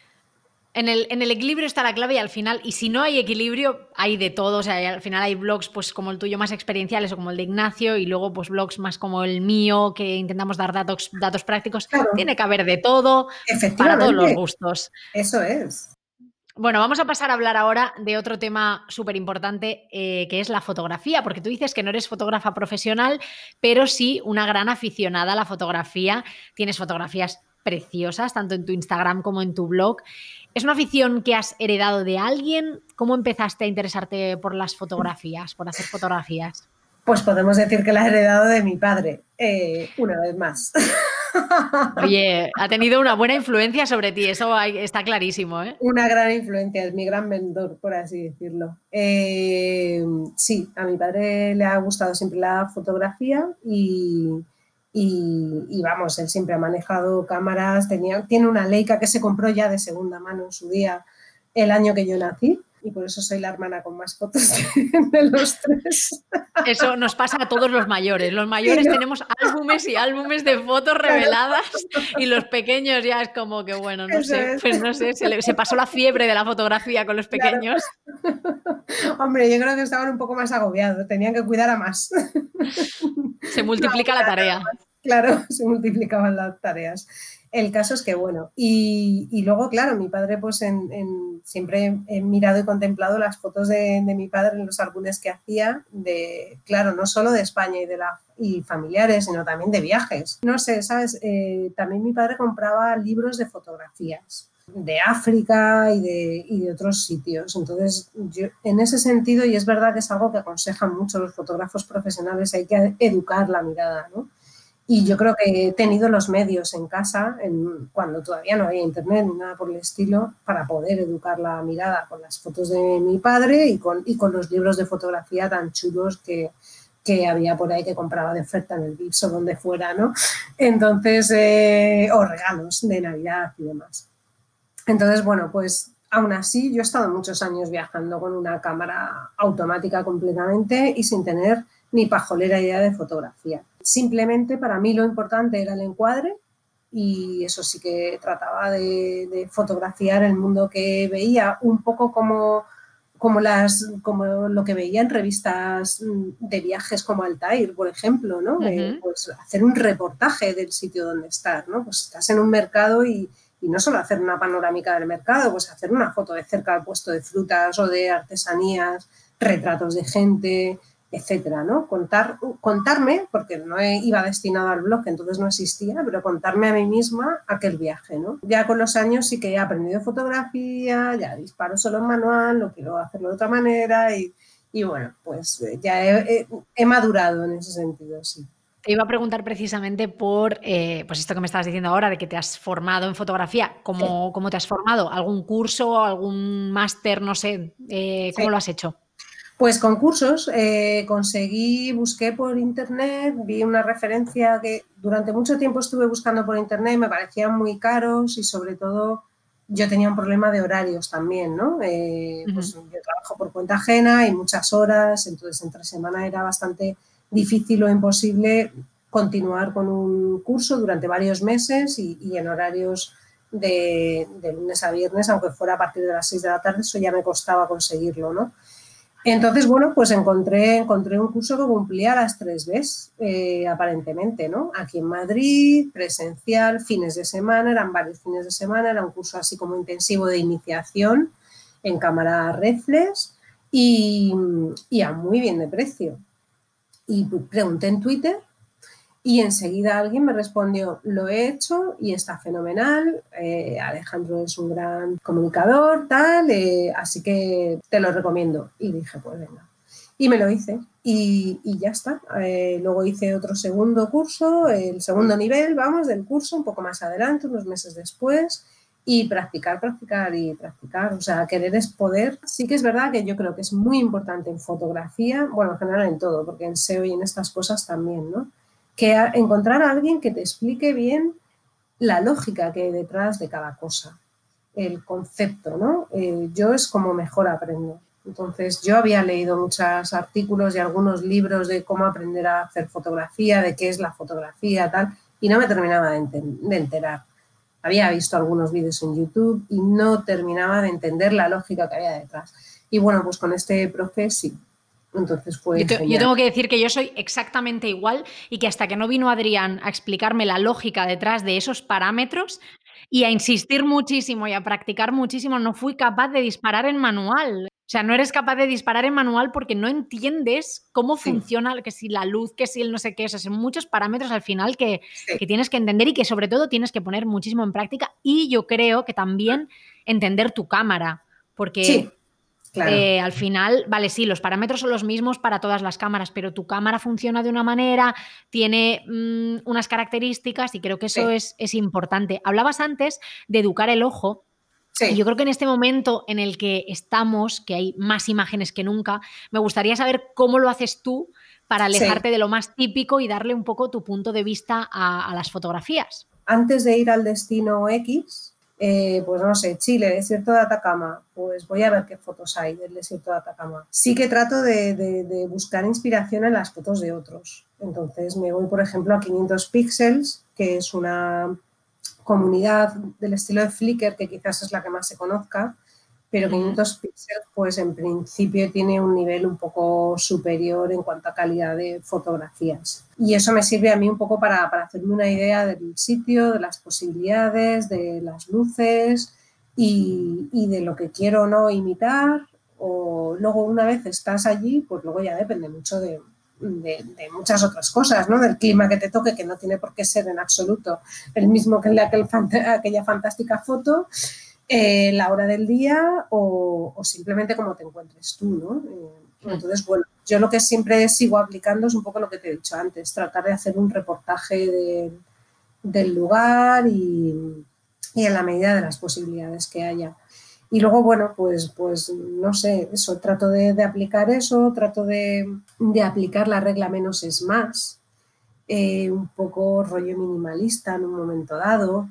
En el, en el, equilibrio está la clave y al final, y si no hay equilibrio, hay de todo. O sea, al final hay blogs pues como el tuyo más experienciales o como el de Ignacio, y luego pues blogs más como el mío, que intentamos dar datos, datos prácticos. Tiene que haber de todo para todos los gustos. Eso es. Bueno, vamos a pasar a hablar ahora de otro tema súper importante, eh, que es la fotografía, porque tú dices que no eres fotógrafa profesional, pero sí una gran aficionada a la fotografía. Tienes fotografías preciosas, tanto en tu Instagram como en tu blog. ¿Es una afición que has heredado de alguien? ¿Cómo empezaste a interesarte por las fotografías, por hacer fotografías? Pues podemos decir que la he heredado de mi padre, eh, una vez más. Oye, ha tenido una buena influencia sobre ti, eso está clarísimo, ¿eh? Una gran influencia, es mi gran mentor, por así decirlo. Eh, sí, a mi padre le ha gustado siempre la fotografía y, y- vamos, él siempre ha manejado cámaras, tenía, tiene una Leica que se compró ya de segunda mano en su día el año que yo nací y por eso soy la hermana con más fotos de, los tres. Eso nos pasa a todos los mayores. Los mayores tenemos álbumes y álbumes de fotos reveladas y los pequeños ya es como que, bueno, no Eso sé, es. pues no sé, se, le- se pasó la fiebre de la fotografía con los Claro. pequeños. Hombre, yo creo que estaban un poco más agobiados, tenían que cuidar a más. Se multiplica la tarea. Claro, se multiplicaban las tareas. El caso es que, bueno, y, luego, claro, mi padre, pues en, siempre he mirado y contemplado las fotos de, de mi padre en los álbumes que hacía, de, claro, no solo de España y, de la, y familiares, sino también de viajes. No sé, ¿sabes? Eh, también mi padre compraba libros de fotografías de África y de, y de otros sitios. Entonces, yo, en ese sentido, y es verdad que es algo que aconsejan mucho los fotógrafos profesionales, hay que educar la mirada, ¿no? Y yo creo que he tenido los medios en casa, cuando todavía no había internet ni nada por el estilo, para poder educar la mirada con las fotos de mi padre y con, y con los libros de fotografía tan chulos que, que había por ahí que compraba de oferta en el Vips o donde fuera, ¿no? Entonces, eh, o regalos de Navidad y demás. Entonces, bueno, pues aún así yo he estado muchos años viajando con una cámara automática completamente y sin tener ni pajolera idea de fotografía. Simplemente para mí lo importante era el encuadre y eso sí que trataba de, de fotografiar el mundo que veía, un poco como, como, las, como lo que veía en revistas mm, de viajes como Altair, por ejemplo, ¿no? Eh, Ujú. pues hacer un reportaje del sitio donde estás, ¿no? Pues estás en un mercado y, y no solo hacer una panorámica del mercado, pues hacer una foto de cerca al puesto de frutas o de artesanías, retratos de gente, etcétera, ¿no? Contar, contarme, porque no iba destinado al blog, entonces no existía, pero contarme a mí misma aquel viaje, ¿no? Ya con los años sí que he aprendido fotografía, ya disparo solo en manual, no quiero hacerlo de otra manera y, y bueno, pues ya he, he- he madurado en ese sentido, sí. Te iba a preguntar precisamente por eh, pues esto que me estabas diciendo ahora, de que te has formado en fotografía. ¿Cómo, cómo te has formado? ¿Algún curso, algún máster? No sé. eh, ¿Cómo Sí. lo has hecho? Pues concursos, eh, conseguí, busqué por internet, vi una referencia que durante mucho tiempo estuve buscando por internet, me parecían muy caros y sobre todo yo tenía un problema de horarios también, ¿no? Eh, pues yo trabajo por cuenta ajena y muchas horas, entonces entre semana era bastante difícil o imposible continuar con un curso durante varios meses y, y en horarios de, de lunes a viernes, aunque fuera a partir de las 6 de la tarde, eso ya me costaba conseguirlo, ¿no? Entonces, bueno, pues encontré, encontré un curso que cumplía las tres Bs, eh, aparentemente, ¿no? Aquí en Madrid, presencial, fines de semana, eran varios fines de semana, era un curso así como intensivo de iniciación en cámara reflex y, y a muy bien de precio. Y pregunté en Twitter y enseguida alguien me respondió, lo he hecho y está fenomenal, eh, Alejandro es un gran comunicador, tal, eh, así que te lo recomiendo. Y dije, pues venga. Y me lo hice y, y ya está. Eh, luego hice otro segundo curso, el segundo nivel, vamos, del curso, un poco más adelante, unos meses después. Y practicar, practicar y practicar. O sea, querer es poder. Sí que es verdad que yo creo que es muy importante en fotografía, bueno, en general en todo, porque en SEO y en estas cosas también, ¿no? Que encontrar a alguien que te explique bien la lógica que hay detrás de cada cosa, el concepto, ¿no? Eh, yo es como mejor aprendo. Entonces, yo había leído muchos artículos y algunos libros de cómo aprender a hacer fotografía, de qué es la fotografía, tal, y no me terminaba de enterar. Había visto algunos vídeos en YouTube y no terminaba de entender la lógica que había detrás. Y bueno, pues con este profe sí. Entonces fue Yo, te- yo genial. tengo que decir que yo soy exactamente igual y que hasta que no vino Adrián a explicarme la lógica detrás de esos parámetros y a insistir muchísimo y a practicar muchísimo, no fui capaz de disparar en manual. O sea, no eres capaz de disparar en manual porque no entiendes cómo Sí. funciona, que si la luz, que si el no sé qué, o sea, son muchos parámetros al final que, Sí. que tienes que entender y que sobre todo tienes que poner muchísimo en práctica y yo creo que también entender tu cámara, porque Sí. Claro. Eh, al final, vale, sí, los parámetros son los mismos para todas las cámaras, pero tu cámara funciona de una manera, tiene mm, unas características y creo que eso Sí. es, es importante. Hablabas antes de educar el ojo. Sí. Y yo creo que en este momento en el que estamos, que hay más imágenes que nunca, me gustaría saber cómo lo haces tú para Sí. alejarte de lo más típico y darle un poco tu punto de vista a, a las fotografías. antes de ir al destino X, eh, pues no sé, Chile, desierto de Atacama, pues voy a ver qué fotos hay del desierto de Atacama. Sí que trato de, de- de buscar inspiración en las fotos de otros. Entonces me voy, por ejemplo, a 500 Pixels, que es una comunidad del estilo de Flickr, que quizás es la que más se conozca, pero 500 Pixels, pues en principio tiene un nivel un poco superior en cuanto a calidad de fotografías. Y eso me sirve a mí un poco para, para hacerme una idea del sitio, de las posibilidades, de las luces y, y de lo que quiero o no imitar. O luego una vez estás allí, pues luego ya depende mucho de, de- de muchas otras cosas, ¿no? Del clima que te toque, que no tiene por qué ser en absoluto el mismo que en aquel aquella fantástica foto, eh, la hora del día o, o simplemente como te encuentres tú, ¿no? Eh, entonces, bueno, yo lo que siempre sigo aplicando es un poco lo que te he dicho antes, tratar de hacer un reportaje de- del lugar y, y en la medida de las posibilidades que haya. Y luego, bueno, pues, pues no sé, eso, trato de, de aplicar eso, trato de, de aplicar la regla menos es más, eh, un poco rollo minimalista en un momento dado.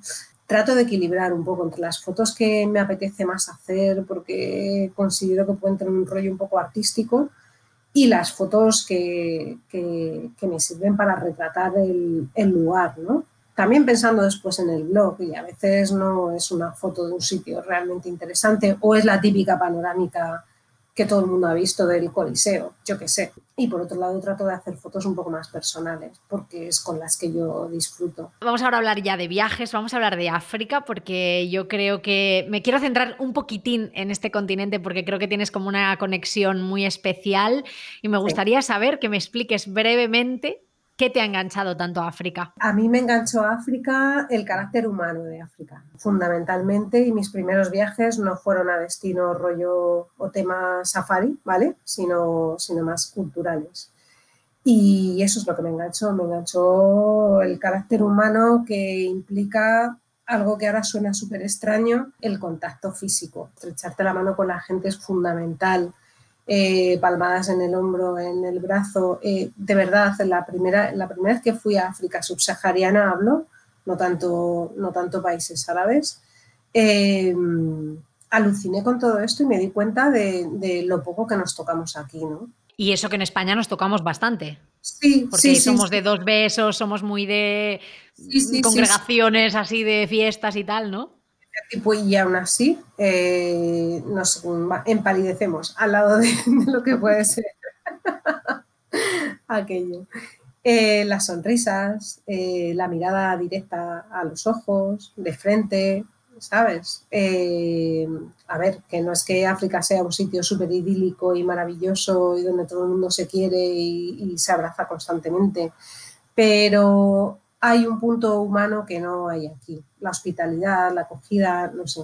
Trato de equilibrar un poco entre las fotos que me apetece más hacer porque considero que pueden tener un rollo un poco artístico y las fotos que, que- que me sirven para retratar el, el lugar, ¿no? También pensando después en el blog y a veces no es una foto de un sitio realmente interesante o es la típica panorámica que todo el mundo ha visto del Coliseo, yo qué sé. Y por otro lado trato de hacer fotos un poco más personales porque es con las que yo disfruto. Vamos ahora a hablar ya de viajes, vamos a hablar de África, porque yo creo que me quiero centrar un poquitín en este continente porque creo que tienes como una conexión muy especial y me gustaría saber que me expliques brevemente qué te ha enganchado tanto a África. A mí me enganchó África el carácter humano de África, fundamentalmente, y mis primeros viajes no fueron a destino rollo o tema safari, ¿vale? Sino, sino más culturales. Y eso es lo que me enganchó, me enganchó el carácter humano que implica algo que ahora suena súper extraño, el contacto físico. Estrecharte la mano con la gente es fundamental. Eh, palmadas en el hombro, en el brazo. Eh, de verdad, la primera, la primera vez que fui a África subsahariana hablo, no tanto, no tanto países árabes, eh, aluciné con todo esto y me di cuenta de, de lo poco que nos tocamos aquí, ¿no? Y eso que en España nos tocamos bastante, Sí, porque sí, somos sí. de dos besos, somos muy de sí, congregaciones así de fiestas y tal, ¿no? Y aún así eh, nos empalidecemos al lado de, lo que puede ser aquello. Eh, las sonrisas, eh, la mirada directa a los ojos, de frente, ¿sabes? A ver, que no es que África sea un sitio súper idílico y maravilloso y donde todo el mundo se quiere y se abraza constantemente, pero hay un punto humano que no hay aquí, la hospitalidad, la acogida, no sé.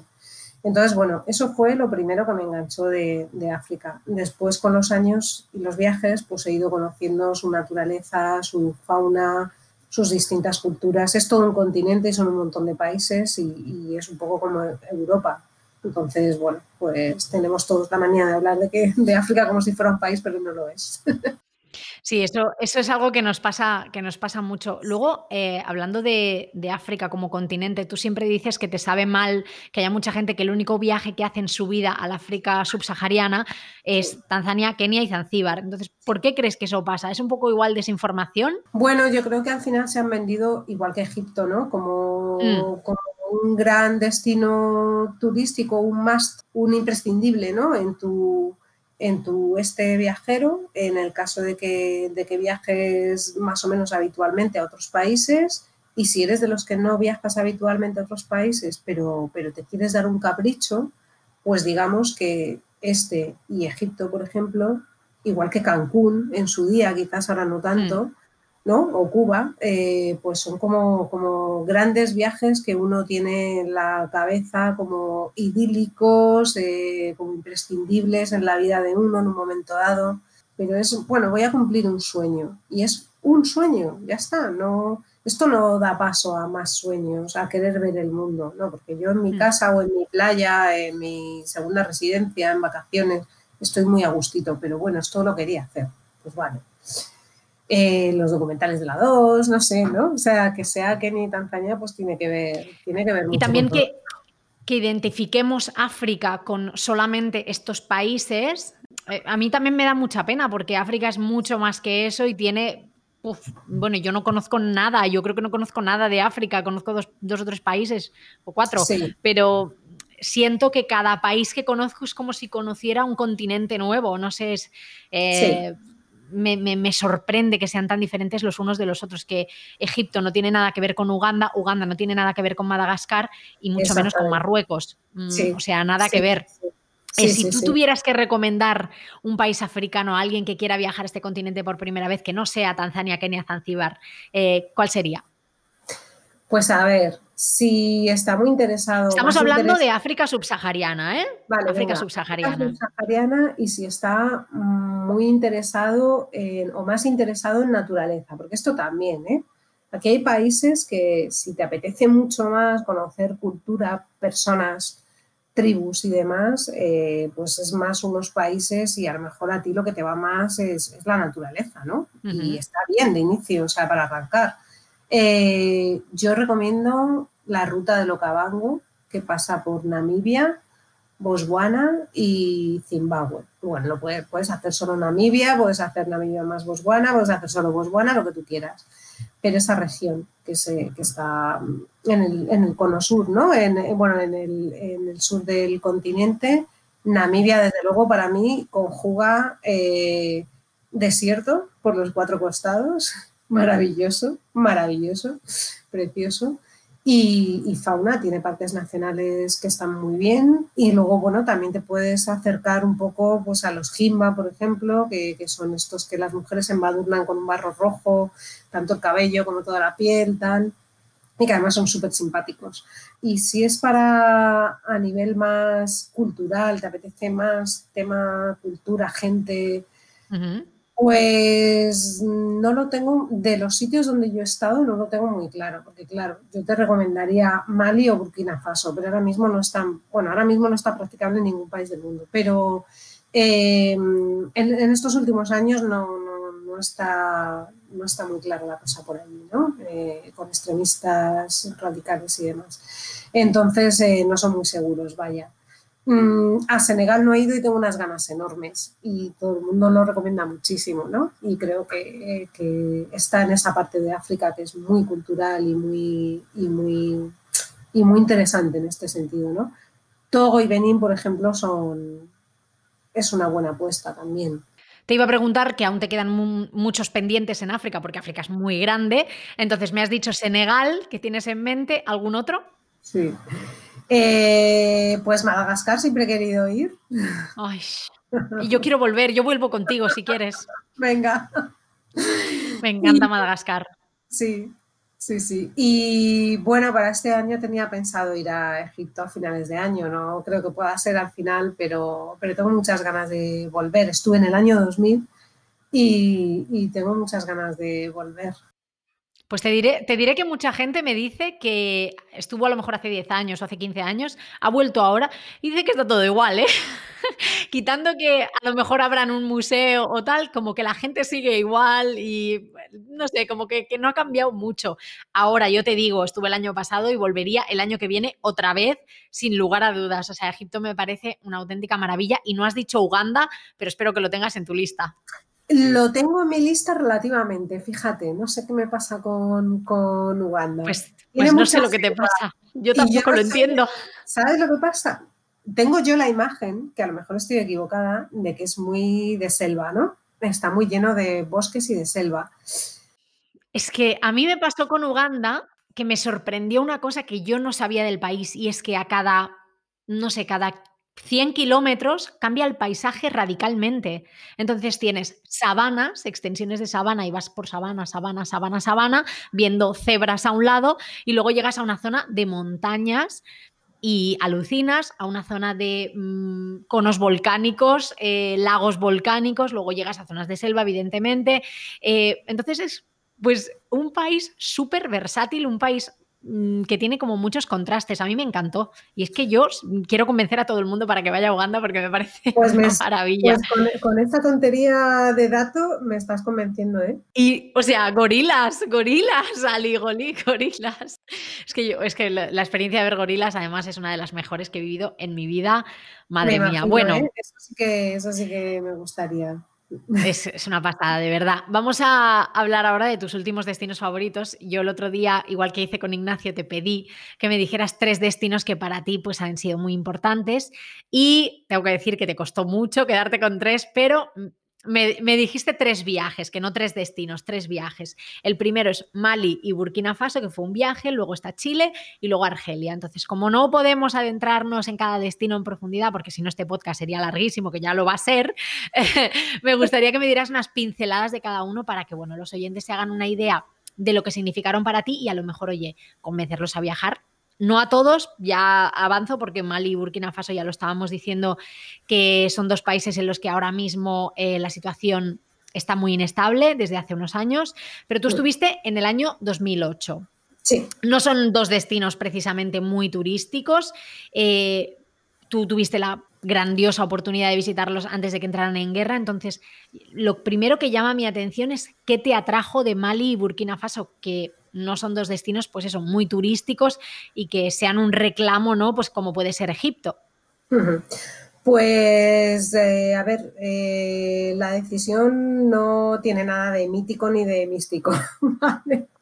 Entonces, bueno, eso fue lo primero que me enganchó de, África. Después, con los años y los viajes, pues he ido conociendo su naturaleza, su fauna, sus distintas culturas. Es todo un continente y son un montón de países y, y es un poco como Europa. Entonces, bueno, pues tenemos todos la manía de hablar de, que, de África como si fuera un país, pero no lo es. Sí, eso, eso es algo que nos pasa, que nos pasa mucho. Luego, eh, hablando de, de, África como continente, tú siempre dices que te sabe mal que haya mucha gente que el único viaje que hace en su vida al África subsahariana es Tanzania, Kenia y Zanzíbar. Entonces, ¿por qué crees que eso pasa? ¿Es un poco igual desinformación? Bueno, yo creo que al final se han vendido igual que Egipto, ¿no? Como, mm. como un gran destino turístico, un must, un imprescindible, ¿no? En tu en tu este viajero, en el caso de que, de que viajes más o menos habitualmente a otros países, y si eres de los que no viajas habitualmente a otros países, pero, pero te quieres dar un capricho, pues digamos que este y Egipto, por ejemplo, igual que Cancún en su día, quizás ahora no tanto, mm. ¿No? o Cuba, eh, pues son como, como, grandes viajes que uno tiene en la cabeza como idílicos, eh, como imprescindibles en la vida de uno en un momento dado. Pero es, bueno, voy a cumplir un sueño y es un sueño, ya está, no, esto no da paso a más sueños, a querer ver el mundo, ¿no? porque yo en mi mm. casa o en mi playa, en mi segunda residencia, en vacaciones, estoy muy a gustito, pero bueno, esto lo quería hacer, pues vale. Eh, los documentales de la 2, no sé, ¿no? O sea, que sea Kenia y Tanzania, pues tiene que ver, tiene que ver Y también que, que identifiquemos África con solamente estos países, eh, a mí también me da mucha pena porque África es mucho más que eso y tiene bueno, yo no conozco nada, yo creo que no conozco nada de África, conozco dos, dos o tres países o cuatro, pero siento que cada país que conozco es como si conociera un continente nuevo, no sé, es, eh, me, sorprende que sean tan diferentes los unos de los otros, que Egipto no tiene nada que ver con Uganda, Uganda no tiene nada que ver con Madagascar y mucho menos con Marruecos. Mm, o sea, nada que ver. Eh, si tú tuvieras que recomendar un país africano a alguien que quiera viajar a este continente por primera vez, que no sea Tanzania, Kenia, Zanzíbar, eh, ¿cuál sería? Pues a ver, si está muy interesado. Estamos hablando de África subsahariana, ¿eh? Vale, África subsahariana. subsahariana y si está muy interesado en, o más interesado en naturaleza, porque esto también, ¿eh? Aquí hay países que si te apetece mucho más conocer cultura, personas, tribus y demás, eh, pues es más unos países y a lo mejor a ti lo que te va más es, la naturaleza, ¿no? Y está bien de inicio, o sea, para arrancar. Eh, yo recomiendo la ruta de Locabango, que pasa por Namibia, Botswana y Zimbabue. Bueno, lo puedes, puedes hacer solo Namibia, puedes hacer Namibia más Botswana, puedes hacer solo Botswana, lo que tú quieras. Pero esa región que, se, que está en el, en el, cono sur, ¿no? En, bueno, en el, en el, sur del continente, Namibia, desde luego, para mí conjuga eh, desierto por los cuatro costados, maravilloso, maravilloso, precioso. Y, fauna, tiene parques nacionales que están muy bien. Y luego, bueno, también te puedes acercar un poco pues, a los jimba, por ejemplo, que, son estos que las mujeres embadurnan con un barro rojo, tanto el cabello como toda la piel, tal. Y que además son súper simpáticos. Y si es para a nivel más cultural, te apetece más tema cultura, gente, pues no lo tengo, de los sitios donde yo he estado no lo tengo muy claro, porque claro, yo te recomendaría Mali o Burkina Faso, pero ahora mismo no están, bueno, ahora mismo no está practicable en ningún país del mundo, pero eh, en, estos últimos años no, está, no está muy clara la cosa por ahí, ¿no? Eh, con extremistas radicales y demás. Entonces eh, no son muy seguros, vaya. Mm, a Senegal no he ido y tengo unas ganas enormes y todo el mundo lo recomienda muchísimo, ¿no? Y creo que, está en esa parte de África que es muy cultural y muy, y muy, y muy interesante en este sentido, ¿no? Togo y Benín, por ejemplo, son es una buena apuesta también. Te iba a preguntar que aún te quedan muchos pendientes en África, porque África es muy grande. Entonces, me has dicho Senegal, ¿qué tienes en mente? ¿Algún otro? Sí. Eh, pues Madagascar siempre he querido ir. Ay, y yo quiero volver, yo vuelvo contigo si quieres. Venga. Me encanta Madagascar. Sí, sí, sí. Y bueno, para este año tenía pensado ir a Egipto a finales de año, no creo que pueda ser al final, pero, pero tengo muchas ganas de volver. Estuve en el año 2000 y, y tengo muchas ganas de volver. Pues te diré, te diré que mucha gente me dice que estuvo a lo mejor hace 10 años o hace 15 años, ha vuelto ahora y dice que está todo igual, ¿eh? Quitando que a lo mejor abran un museo o tal, como que la gente sigue igual y no sé, como que, que no ha cambiado mucho. Ahora yo te digo, estuve el año pasado y volvería el año que viene otra vez, sin lugar a dudas. O sea, Egipto me parece una auténtica maravilla y no has dicho Uganda, pero espero que lo tengas en tu lista. Lo tengo en mi lista relativamente, fíjate, no sé qué me pasa con, Uganda. Pues, pues no sé lo que te pasa, yo tampoco lo entiendo. ¿Sabes lo que pasa? Tengo yo la imagen, que a lo mejor estoy equivocada, de que es muy de selva, ¿no? Está muy lleno de bosques y de selva. Es que a mí me pasó con Uganda que me sorprendió una cosa que yo no sabía del país y es que a cada, no sé, cada 100 kilómetros cambia el paisaje radicalmente. Entonces tienes sabanas, extensiones de sabana y vas por sabana, sabana, sabana, sabana, viendo cebras a un lado y luego llegas a una zona de montañas y alucinas a una zona de mm, conos volcánicos, eh, lagos volcánicos, luego llegas a zonas de selva, evidentemente. Eh, entonces es pues un país súper versátil, un país que tiene como muchos contrastes. A mí me encantó. Y es que yo quiero convencer a todo el mundo para que vaya a Uganda porque me parece Pues me- una maravilla. Pues con, con esta tontería de dato me estás convenciendo, ¿eh? Y, o sea, gorilas, gorilas, Ali, goli- gorilas. Es que yo, es que la, la experiencia de ver gorilas, además, es una de las mejores que he vivido en mi vida. Madre Me mía. imagino, Bueno, ¿eh? Eso, sí que, eso sí que me gustaría. Es, es una pasada, de verdad. Vamos a hablar ahora de tus últimos destinos favoritos. Yo el otro día, igual que hice con Ignacio, te pedí que me dijeras tres destinos que para ti pues, han sido muy importantes. Y tengo que decir que te costó mucho quedarte con tres, pero me, dijiste tres viajes, que no tres destinos, tres viajes. El primero es Mali y Burkina Faso, que fue un viaje, luego está Chile y luego Argelia. Entonces, como no podemos adentrarnos en cada destino en profundidad, porque si no este podcast sería larguísimo, que ya lo va a ser, me gustaría que me dieras unas pinceladas de cada uno para que bueno, los oyentes se hagan una idea de lo que significaron para ti y a lo mejor, oye, convencerlos a viajar. No a todos, ya avanzo porque Mali y Burkina Faso ya lo estábamos diciendo que son dos países en los que ahora mismo eh, la situación está muy inestable desde hace unos años, pero tú estuviste en el año 2008. Sí, No son dos destinos precisamente muy turísticos. Eh, tú tuviste la grandiosa oportunidad de visitarlos antes de que entraran en guerra. Entonces, lo primero que llama mi atención es qué te atrajo de Mali y Burkina Faso, que no son dos destinos, pues eso, muy turísticos y que sean un reclamo, ¿no? Pues como puede ser Egipto. Pues, eh, a ver, eh, la decisión no tiene nada de mítico ni de místico.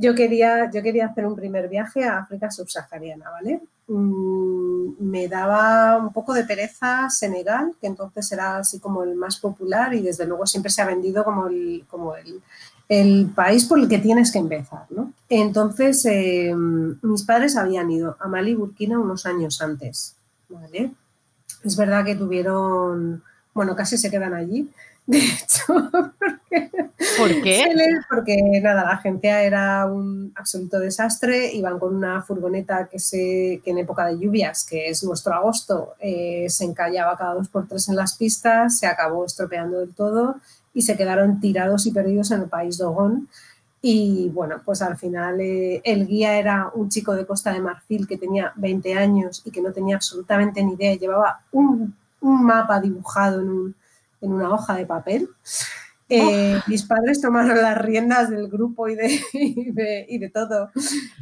Yo quería, yo quería hacer un primer viaje a África subsahariana, ¿vale? Mm, me daba un poco de pereza Senegal, que entonces era así como el más popular y desde luego siempre se ha vendido como el, como el, el país por el que tienes que empezar, ¿no? Entonces, eh, mis padres habían ido a Mali Burkina unos años antes, ¿vale? Es verdad que tuvieron, bueno, casi se quedan allí, de hecho, porque, ¿Por qué? les- porque nada, la agencia era un absoluto desastre, iban con una furgoneta que, se, que en época de lluvias, que es nuestro agosto, eh, se encallaba cada dos por tres en las pistas, se acabó estropeando del todo y se quedaron tirados y perdidos en el país Dogón. Y bueno, pues al final eh, el guía era un chico de Costa de Marfil que tenía 20 años y que no tenía absolutamente ni idea, llevaba un, un mapa dibujado en, un- en una hoja de papel. Eh, Mis padres tomaron las riendas del grupo y de, y de, y de todo.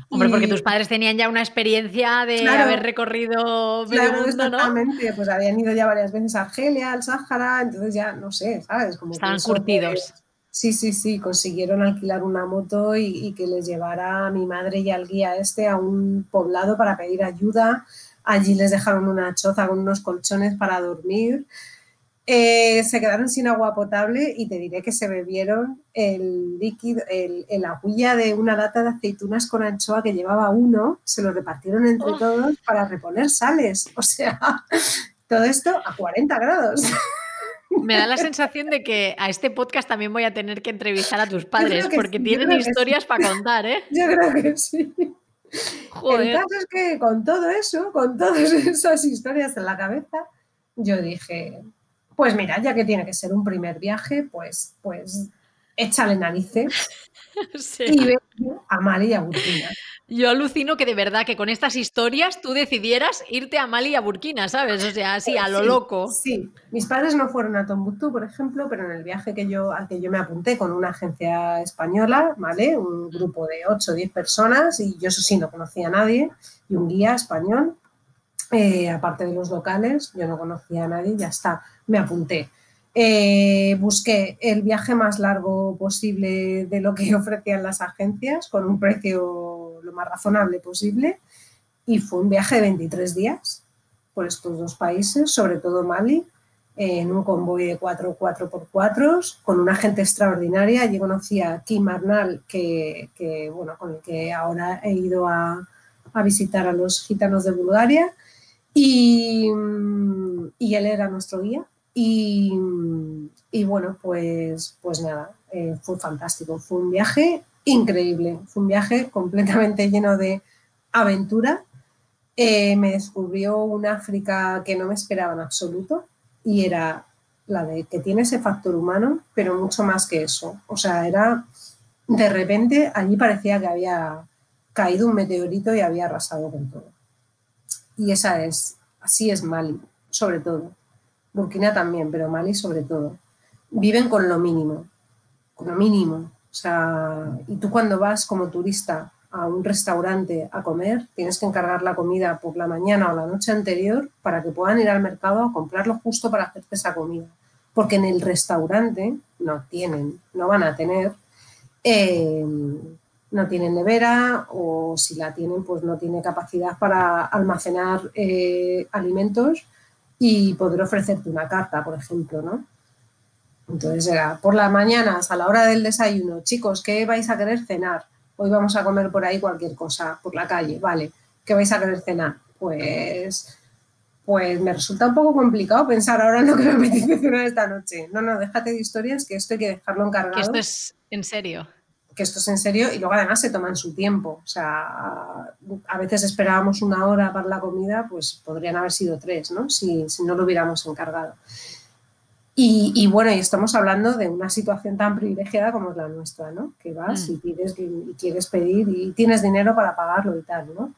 Hombre, porque Y- tus padres tenían ya una experiencia de Claro. haber recorrido medio Claro, mundo, ¿no? exactamente, pues habían ido ya varias veces a Argelia, al Sáhara, entonces ya no sé, ¿sabes? Como que Estaban curtidos. Sí, sí, sí, consiguieron alquilar una moto y, y que les llevara a mi madre y al guía este a un poblado para pedir ayuda. Allí les dejaron una choza con unos colchones para dormir. Eh, se quedaron sin agua potable y te diré que se bebieron el líquido, el, el agüilla de una lata de aceitunas con anchoa que llevaba uno, se lo repartieron entre Oh. todos para reponer sales. O sea, todo esto a 40 grados. Me da la sensación de que a este podcast también voy a tener que entrevistar a tus padres, que porque sí, tienen historias para contar, ¿eh? Yo creo que sí. El Joder. caso es que con todo eso, con todas esas historias en la cabeza, yo dije, pues mira, ya que tiene que ser un primer viaje, pues, pues échale narices Sí. y ve a Mali y a Burkina. Yo alucino que de verdad que con estas historias tú decidieras irte a Mali y a Burkina, ¿sabes? O sea, así a lo Sí, loco. Sí, mis padres no fueron a Tombuctú, por ejemplo, pero en el viaje que yo, al que yo me apunté con una agencia española, ¿vale? Un grupo de 8 o 10 personas y yo eso sí no conocía a nadie y un guía español, eh, aparte de los locales, yo no conocía a nadie, ya está, me apunté. Eh, busqué el viaje más largo posible de lo que ofrecían las agencias con un precio lo más razonable posible y fue un viaje de 23 días por estos dos países, sobre todo Mali, en un convoy de 4 4x4 con una gente extraordinaria. Allí conocí a Kim Arnal, que, que, bueno, con el que ahora he ido a visitar a los gitanos de Bulgaria. Y, mm, y él era nuestro guía. Y, y bueno, pues, pues nada, eh, fue fantástico. Fue un viaje increíble. Fue un viaje completamente lleno de aventura. Eh, me descubrió un África que no me esperaba en absoluto y era la de que tiene ese factor humano, pero mucho más que eso. O sea, era de repente allí parecía que había caído un meteorito y había arrasado con todo. Y esa es, así es Mali, sobre todo. Burkina también, pero Mali sobre todo. Viven con lo mínimo, con lo mínimo. O sea, y tú cuando vas como turista a un restaurante a comer, tienes que encargar la comida por la mañana o la noche anterior para que puedan ir al mercado a comprarlo justo para hacerte esa comida. Porque en el restaurante no tienen, no van a tener, eh, no tienen nevera o si la tienen, pues no tiene capacidad para almacenar eh, alimentos y poder ofrecerte una carta, por ejemplo, ¿no? Entonces era por las mañanas, a la hora del desayuno, chicos, ¿qué vais a querer cenar? Hoy vamos a comer por ahí cualquier cosa, por la calle, vale. ¿Qué vais a querer cenar? Pues, pues me resulta un poco complicado pensar ahora en lo que me apetece cenar esta noche. No, no, déjate de historias, que esto hay que dejarlo encargado. Que esto es en serio. Que esto es en serio y luego además se toman su tiempo. O sea, a veces esperábamos una hora para la comida, pues podrían haber sido tres, ¿no? Si, si no lo hubiéramos encargado. Y, y, bueno, y estamos hablando de una situación tan privilegiada como es la nuestra, ¿no? Que vas Mm. y, pides, y quieres pedir y tienes dinero para pagarlo y tal, ¿no?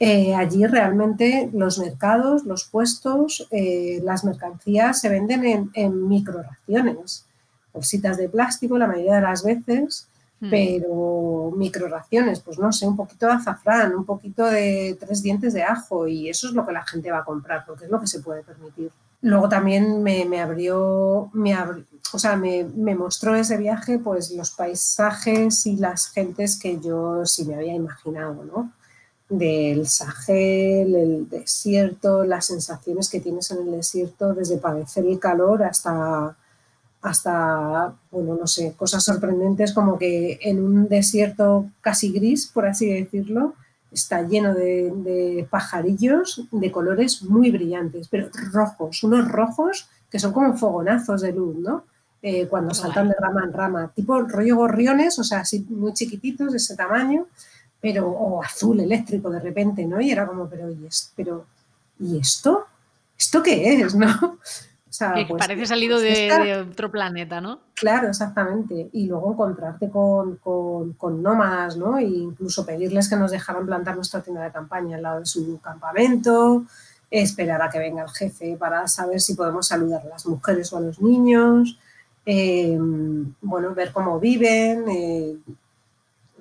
Eh, allí realmente los mercados, los puestos, eh, las mercancías se venden en, en microraciones, bolsitas de plástico la mayoría de las veces, Mm. pero microraciones, pues no sé, un poquito de azafrán, un poquito de tres dientes de ajo y eso es lo que la gente va a comprar, porque es lo que se puede permitir. Luego también me, me abrió, me abri- o sea, me, me mostró ese viaje pues los paisajes y las gentes que yo sí me había imaginado, ¿no? Del Sahel, el desierto, las sensaciones que tienes en el desierto, desde padecer el calor hasta hasta, bueno, no sé, cosas sorprendentes como que en un desierto casi gris, por así decirlo, está lleno de, de pajarillos de colores muy brillantes, pero rojos, unos rojos que son como fogonazos de luz, ¿no? Eh, cuando saltan de rama en rama, tipo rollo gorriones, o sea, así muy chiquititos, de ese tamaño, pero o azul eléctrico de repente, ¿no? Y era como, pero ¿y, es- pero, ¿y esto? ¿Esto qué es, no? Sea, Que pues- parece salido pues de, esta- de otro planeta, ¿no? Claro, exactamente. Y luego encontrarte con, con, con nómadas, ¿no? E incluso pedirles que nos dejaran plantar nuestra tienda de campaña al lado de su campamento, esperar a que venga el jefe para saber si podemos saludar a las mujeres o a los niños, eh, bueno, ver cómo viven. eh,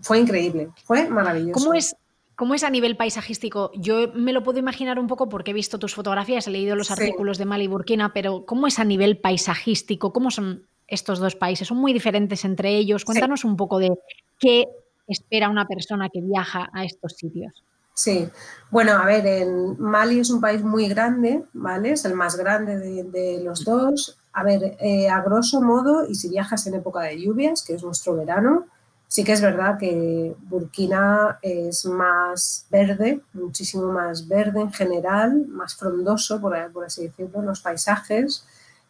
fue increíble, fue maravilloso. ¿Cómo es, ¿Cómo es a nivel paisajístico? Yo me lo puedo imaginar un poco porque he visto tus fotografías, he leído los Sí. artículos de Mali y Burkina, pero ¿cómo es a nivel paisajístico? ¿Cómo son estos dos países? ¿Son muy diferentes entre ellos? Cuéntanos un poco de qué espera una persona que viaja a estos sitios. Sí, bueno, a ver, en Mali es un país muy grande, ¿vale? Es el más grande de, de los dos. A ver, eh, a grosso modo, y si viajas en época de lluvias, que es nuestro verano, sí que es verdad que Burkina es más verde, muchísimo más verde en general, más frondoso, por, por así decirlo, los paisajes.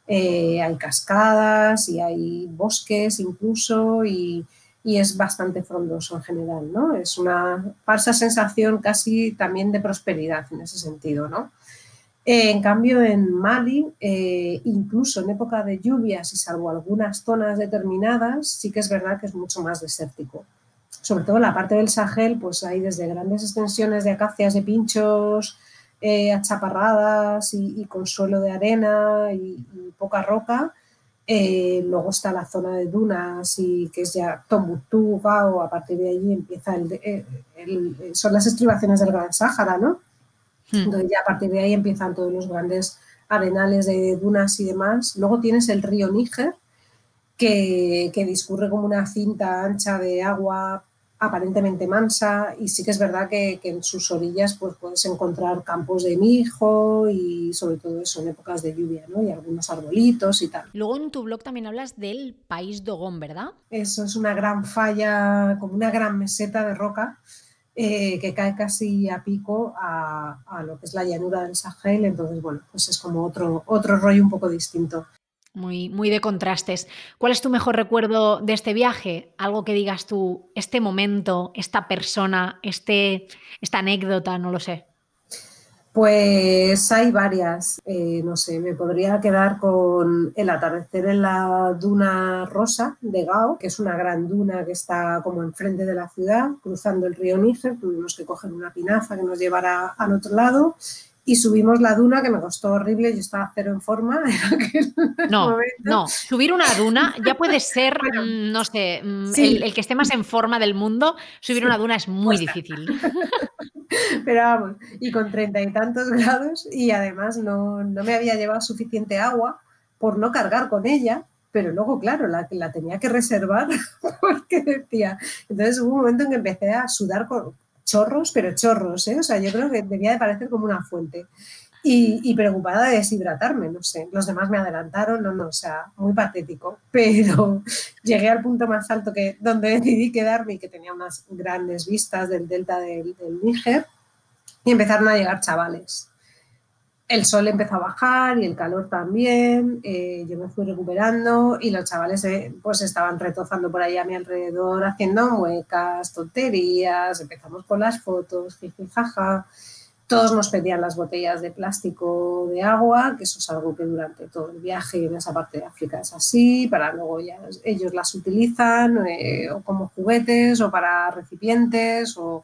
Eh, hay cascadas y hay bosques incluso y, y es bastante frondoso en general, ¿no? Es una falsa sensación casi también de prosperidad en ese sentido, ¿no? Eh, en cambio, en Mali, eh, incluso en época de lluvias y salvo algunas zonas determinadas, sí que es verdad que es mucho más desértico. Sobre todo en la parte del Sahel, pues hay desde grandes extensiones de acacias de pinchos, eh, achaparradas y, con suelo de arena y, poca roca, luego está la zona de dunas y que es ya Tombuctú, Gao, a partir de allí empieza el, el, el, son las estribaciones del Gran Sáhara, ¿no? Hmm. Entonces ya a partir de ahí empiezan todos los grandes arenales de dunas y demás. Luego tienes el río Níger, que, que, discurre como una cinta ancha de agua aparentemente mansa y sí que es verdad que, que, en sus orillas pues puedes encontrar campos de mijo y sobre todo eso en épocas de lluvia, ¿no? Y algunos arbolitos y tal. Luego en tu blog también hablas del país Dogón, ¿verdad? Eso es una gran falla, como una gran meseta de roca eh, que cae casi a pico a, a, lo que es la llanura del Sahel, entonces bueno, pues es como otro, otro rollo un poco distinto. Muy, muy de contrastes. ¿Cuál es tu mejor recuerdo de este viaje? Algo que digas tú, este momento, esta persona, este, esta anécdota, no lo sé. Pues hay varias, eh, no sé, me podría quedar con el atardecer en la duna rosa de Gao, que es una gran duna que está como enfrente de la ciudad, cruzando el río Níger, tuvimos que coger una pinaza que nos llevara al otro lado y subimos la duna que me costó horrible, yo estaba cero en forma. En no, momento. no, subir una duna ya puede ser, bueno, mm, no sé, mm, sí. el, el, que esté más en forma del mundo, subir sí. una duna es muy difícil. Pero vamos, y con treinta y tantos grados y además no, no, me había llevado suficiente agua por no cargar con ella, pero luego, claro, la, la tenía que reservar porque decía, entonces hubo un momento en que empecé a sudar con chorros, pero chorros, ¿eh? o sea, yo creo que debía de parecer como una fuente. Y, preocupada de deshidratarme, no sé, los demás me adelantaron, no, no, o sea, muy patético, pero llegué al punto más alto que donde decidí quedarme y que tenía unas grandes vistas del delta del, del Níger y empezaron a llegar chavales. El sol empezó a bajar y el calor también, eh, yo me fui recuperando y los chavales eh, pues estaban retozando por ahí a mi alrededor, haciendo muecas, tonterías, empezamos con las fotos, jiji, jaja. Todos nos pedían las botellas de plástico de agua, que eso es algo que durante todo el viaje en esa parte de África es así, para luego ya ellos las utilizan eh, o como juguetes o para recipientes o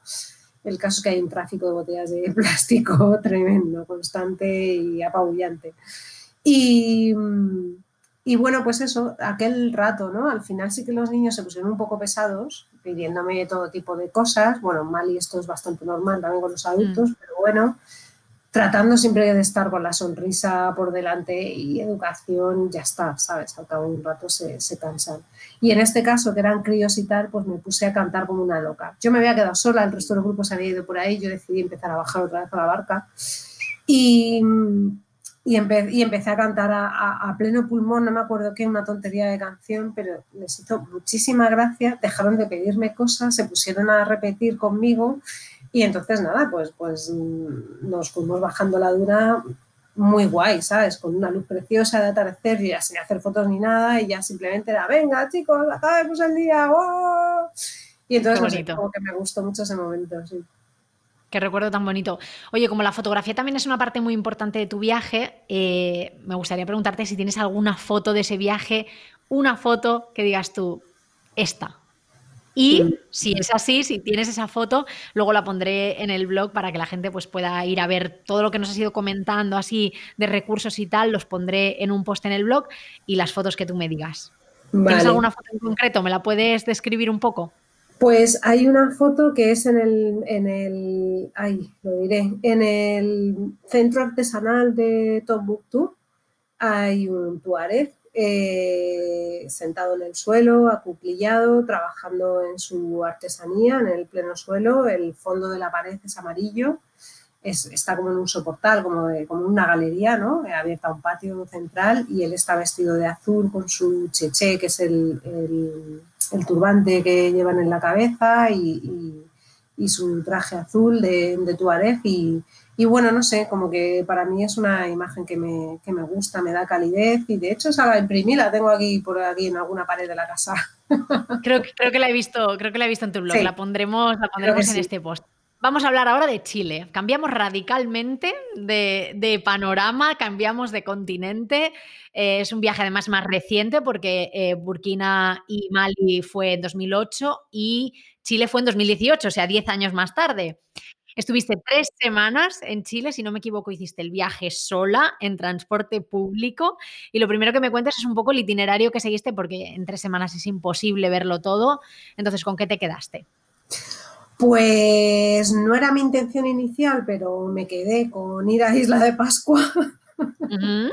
el caso es que hay un tráfico de botellas de plástico tremendo, constante y apabullante. Y, y, bueno, pues eso, aquel rato, ¿no? Al final sí que los niños se pusieron un poco pesados, pidiéndome todo tipo de cosas. Bueno, en Mali esto es bastante normal también con los adultos, mm. pero bueno, tratando siempre de estar con la sonrisa por delante y educación, ya está, ¿sabes? Al cabo de un rato se, se, cansan. Y en este caso, que eran críos y tal, pues me puse a cantar como una loca. Yo me había quedado sola, el resto del grupo se había ido por ahí, yo decidí empezar a bajar otra vez a la barca. Y, y, empe y empecé a cantar a, a, a, pleno pulmón, no me acuerdo qué, una tontería de canción, pero les hizo muchísima gracia, dejaron de pedirme cosas, se pusieron a repetir conmigo y entonces nada, pues, pues nos fuimos bajando la duna muy guay, ¿sabes? Con una luz preciosa de atardecer y ya sin hacer fotos ni nada y ya simplemente era, venga chicos, acabemos el día, ¡wow! Y entonces no sé, como que me gustó mucho ese momento, sí. Qué recuerdo tan bonito. Oye, como la fotografía también es una parte muy importante de tu viaje, eh, me gustaría preguntarte si tienes alguna foto de ese viaje, una foto que digas tú, esta, y si es así, si tienes esa foto, luego la pondré en el blog para que la gente pues, pueda ir a ver todo lo que nos has ido comentando así de recursos y tal, los pondré en un post en el blog y las fotos que tú me digas. Vale. ¿Tienes alguna foto en concreto? ¿Me la puedes describir un poco? Pues hay una foto que es en el, en el, ay, lo diré, en el centro artesanal de Tombuctú. Hay un tuareg eh, sentado en el suelo, acuclillado, trabajando en su artesanía, en el pleno suelo. El fondo de la pared es amarillo, es, está como en un soportal, como, como una galería, ¿no? abierta a un patio central y él está vestido de azul con su cheche, que es el, el, turbante que llevan en la cabeza y, y, y su traje azul de, de tuareg y, y bueno, no sé, como que para mí es una imagen que me, que me gusta, me da calidez y de hecho esa la imprimí, la tengo aquí por aquí en alguna pared de la casa. Creo, creo que la he visto, creo que la he visto en tu blog, sí. la pondremos, la pondremos en sí. este post. Vamos a hablar ahora de Chile. Cambiamos radicalmente de, de panorama, cambiamos de continente. Eh, es un viaje además más reciente porque eh, Burkina y Mali fue en 2008 y Chile fue en 2018, o sea, 10 años más tarde. Estuviste tres semanas en Chile, si no me equivoco, hiciste el viaje sola en transporte público. Y lo primero que me cuentas es un poco el itinerario que seguiste, porque en tres semanas es imposible verlo todo. Entonces, ¿con qué te quedaste? Pues no era mi intención inicial, pero me quedé con ir a Isla de Pascua. Uh -huh.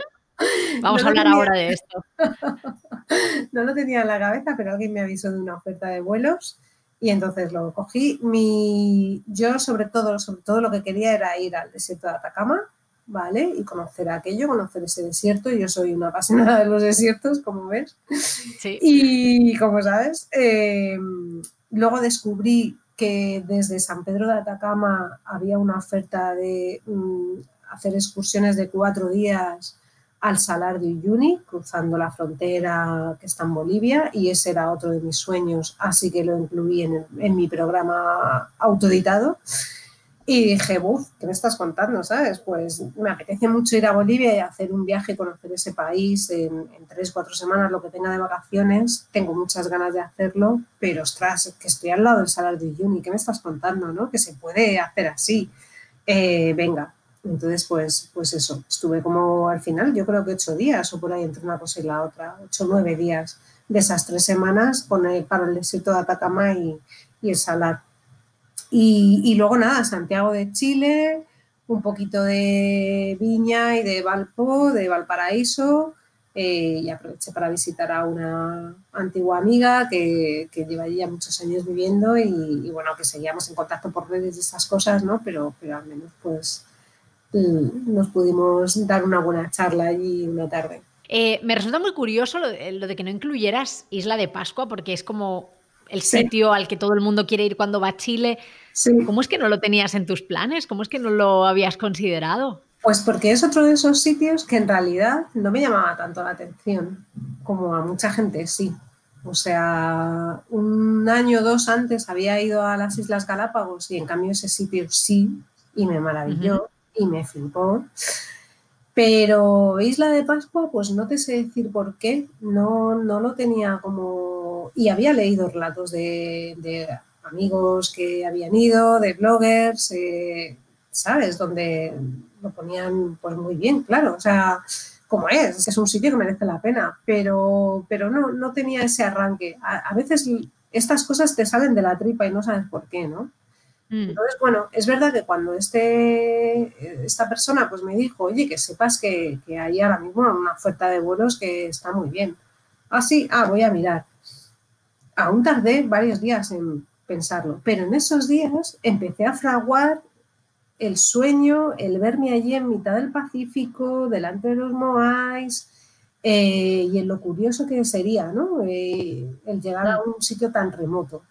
Vamos no a hablar tenía... ahora de esto. no lo tenía en la cabeza, pero alguien me avisó de una oferta de vuelos y entonces lo cogí. Mi, yo sobre todo, sobre todo lo que quería era ir al desierto de Atacama, ¿vale? Y conocer aquello, conocer ese desierto. Yo soy una apasionada de los desiertos, como ves. Sí. Y como sabes, eh, luego descubrí que desde San Pedro de Atacama había una oferta de mm, hacer excursiones de cuatro días al Salar de Uyuni, cruzando la frontera que está en Bolivia, y ese era otro de mis sueños, así que lo incluí en, en mi programa autoeditado. Y dije, buf, ¿qué me estás contando? ¿Sabes? Pues me apetece mucho ir a Bolivia y hacer un viaje, conocer ese país en, en tres, cuatro semanas, lo que tenga de vacaciones. Tengo muchas ganas de hacerlo, pero ostras, que estoy al lado del Salar de Uyuni, ¿qué me estás contando? ¿no? Que se puede hacer así. Eh, venga, entonces, pues, pues eso, estuve como al final, yo creo que ocho días o por ahí entre una cosa y la otra, ocho o nueve días de esas tres semanas con el, para el desierto de Atacama y, y el Salar. Y, y, luego nada, Santiago de Chile, un poquito de Viña y de Valpo, de Valparaíso, eh, y aproveché para visitar a una antigua amiga que, que lleva ya muchos años viviendo y, y, bueno, que seguíamos en contacto por redes de esas cosas, ¿no? Pero, pero al menos pues nos pudimos dar una buena charla allí una tarde. Eh, me resulta muy curioso lo de, lo de, que no incluyeras Isla de Pascua, porque es como el sitio sí. al que todo el mundo quiere ir cuando va a Chile. Sí. ¿Cómo es que no lo tenías en tus planes? ¿Cómo es que no lo habías considerado? Pues porque es otro de esos sitios que en realidad no me llamaba tanto la atención, como a mucha gente sí. O sea, un año o dos antes había ido a las Islas Galápagos y en cambio ese sitio sí, y me maravilló. Uh -huh y me flipó. Pero Isla de Pascua, pues no te sé decir por qué, no, no lo tenía como... Y había leído relatos de, de amigos que habían ido, de bloggers, eh, ¿sabes? Donde lo ponían pues muy bien, claro, o sea, como es, es un sitio que merece la pena, pero, pero no, no tenía ese arranque. A, a veces estas cosas te salen de la tripa y no sabes por qué, ¿no? Mm. Entonces, bueno, es verdad que cuando este, esta persona pues me dijo, oye, que sepas que, que, hay ahora mismo una oferta de vuelos que está muy bien. Ah, sí, ah, voy a mirar. Aún tardé varios días en pensarlo, pero en esos días empecé a fraguar el sueño, el verme allí en mitad del Pacífico, delante de los Moais, eh, y en lo curioso que sería, ¿no? Eh, el llegar a un sitio tan remoto.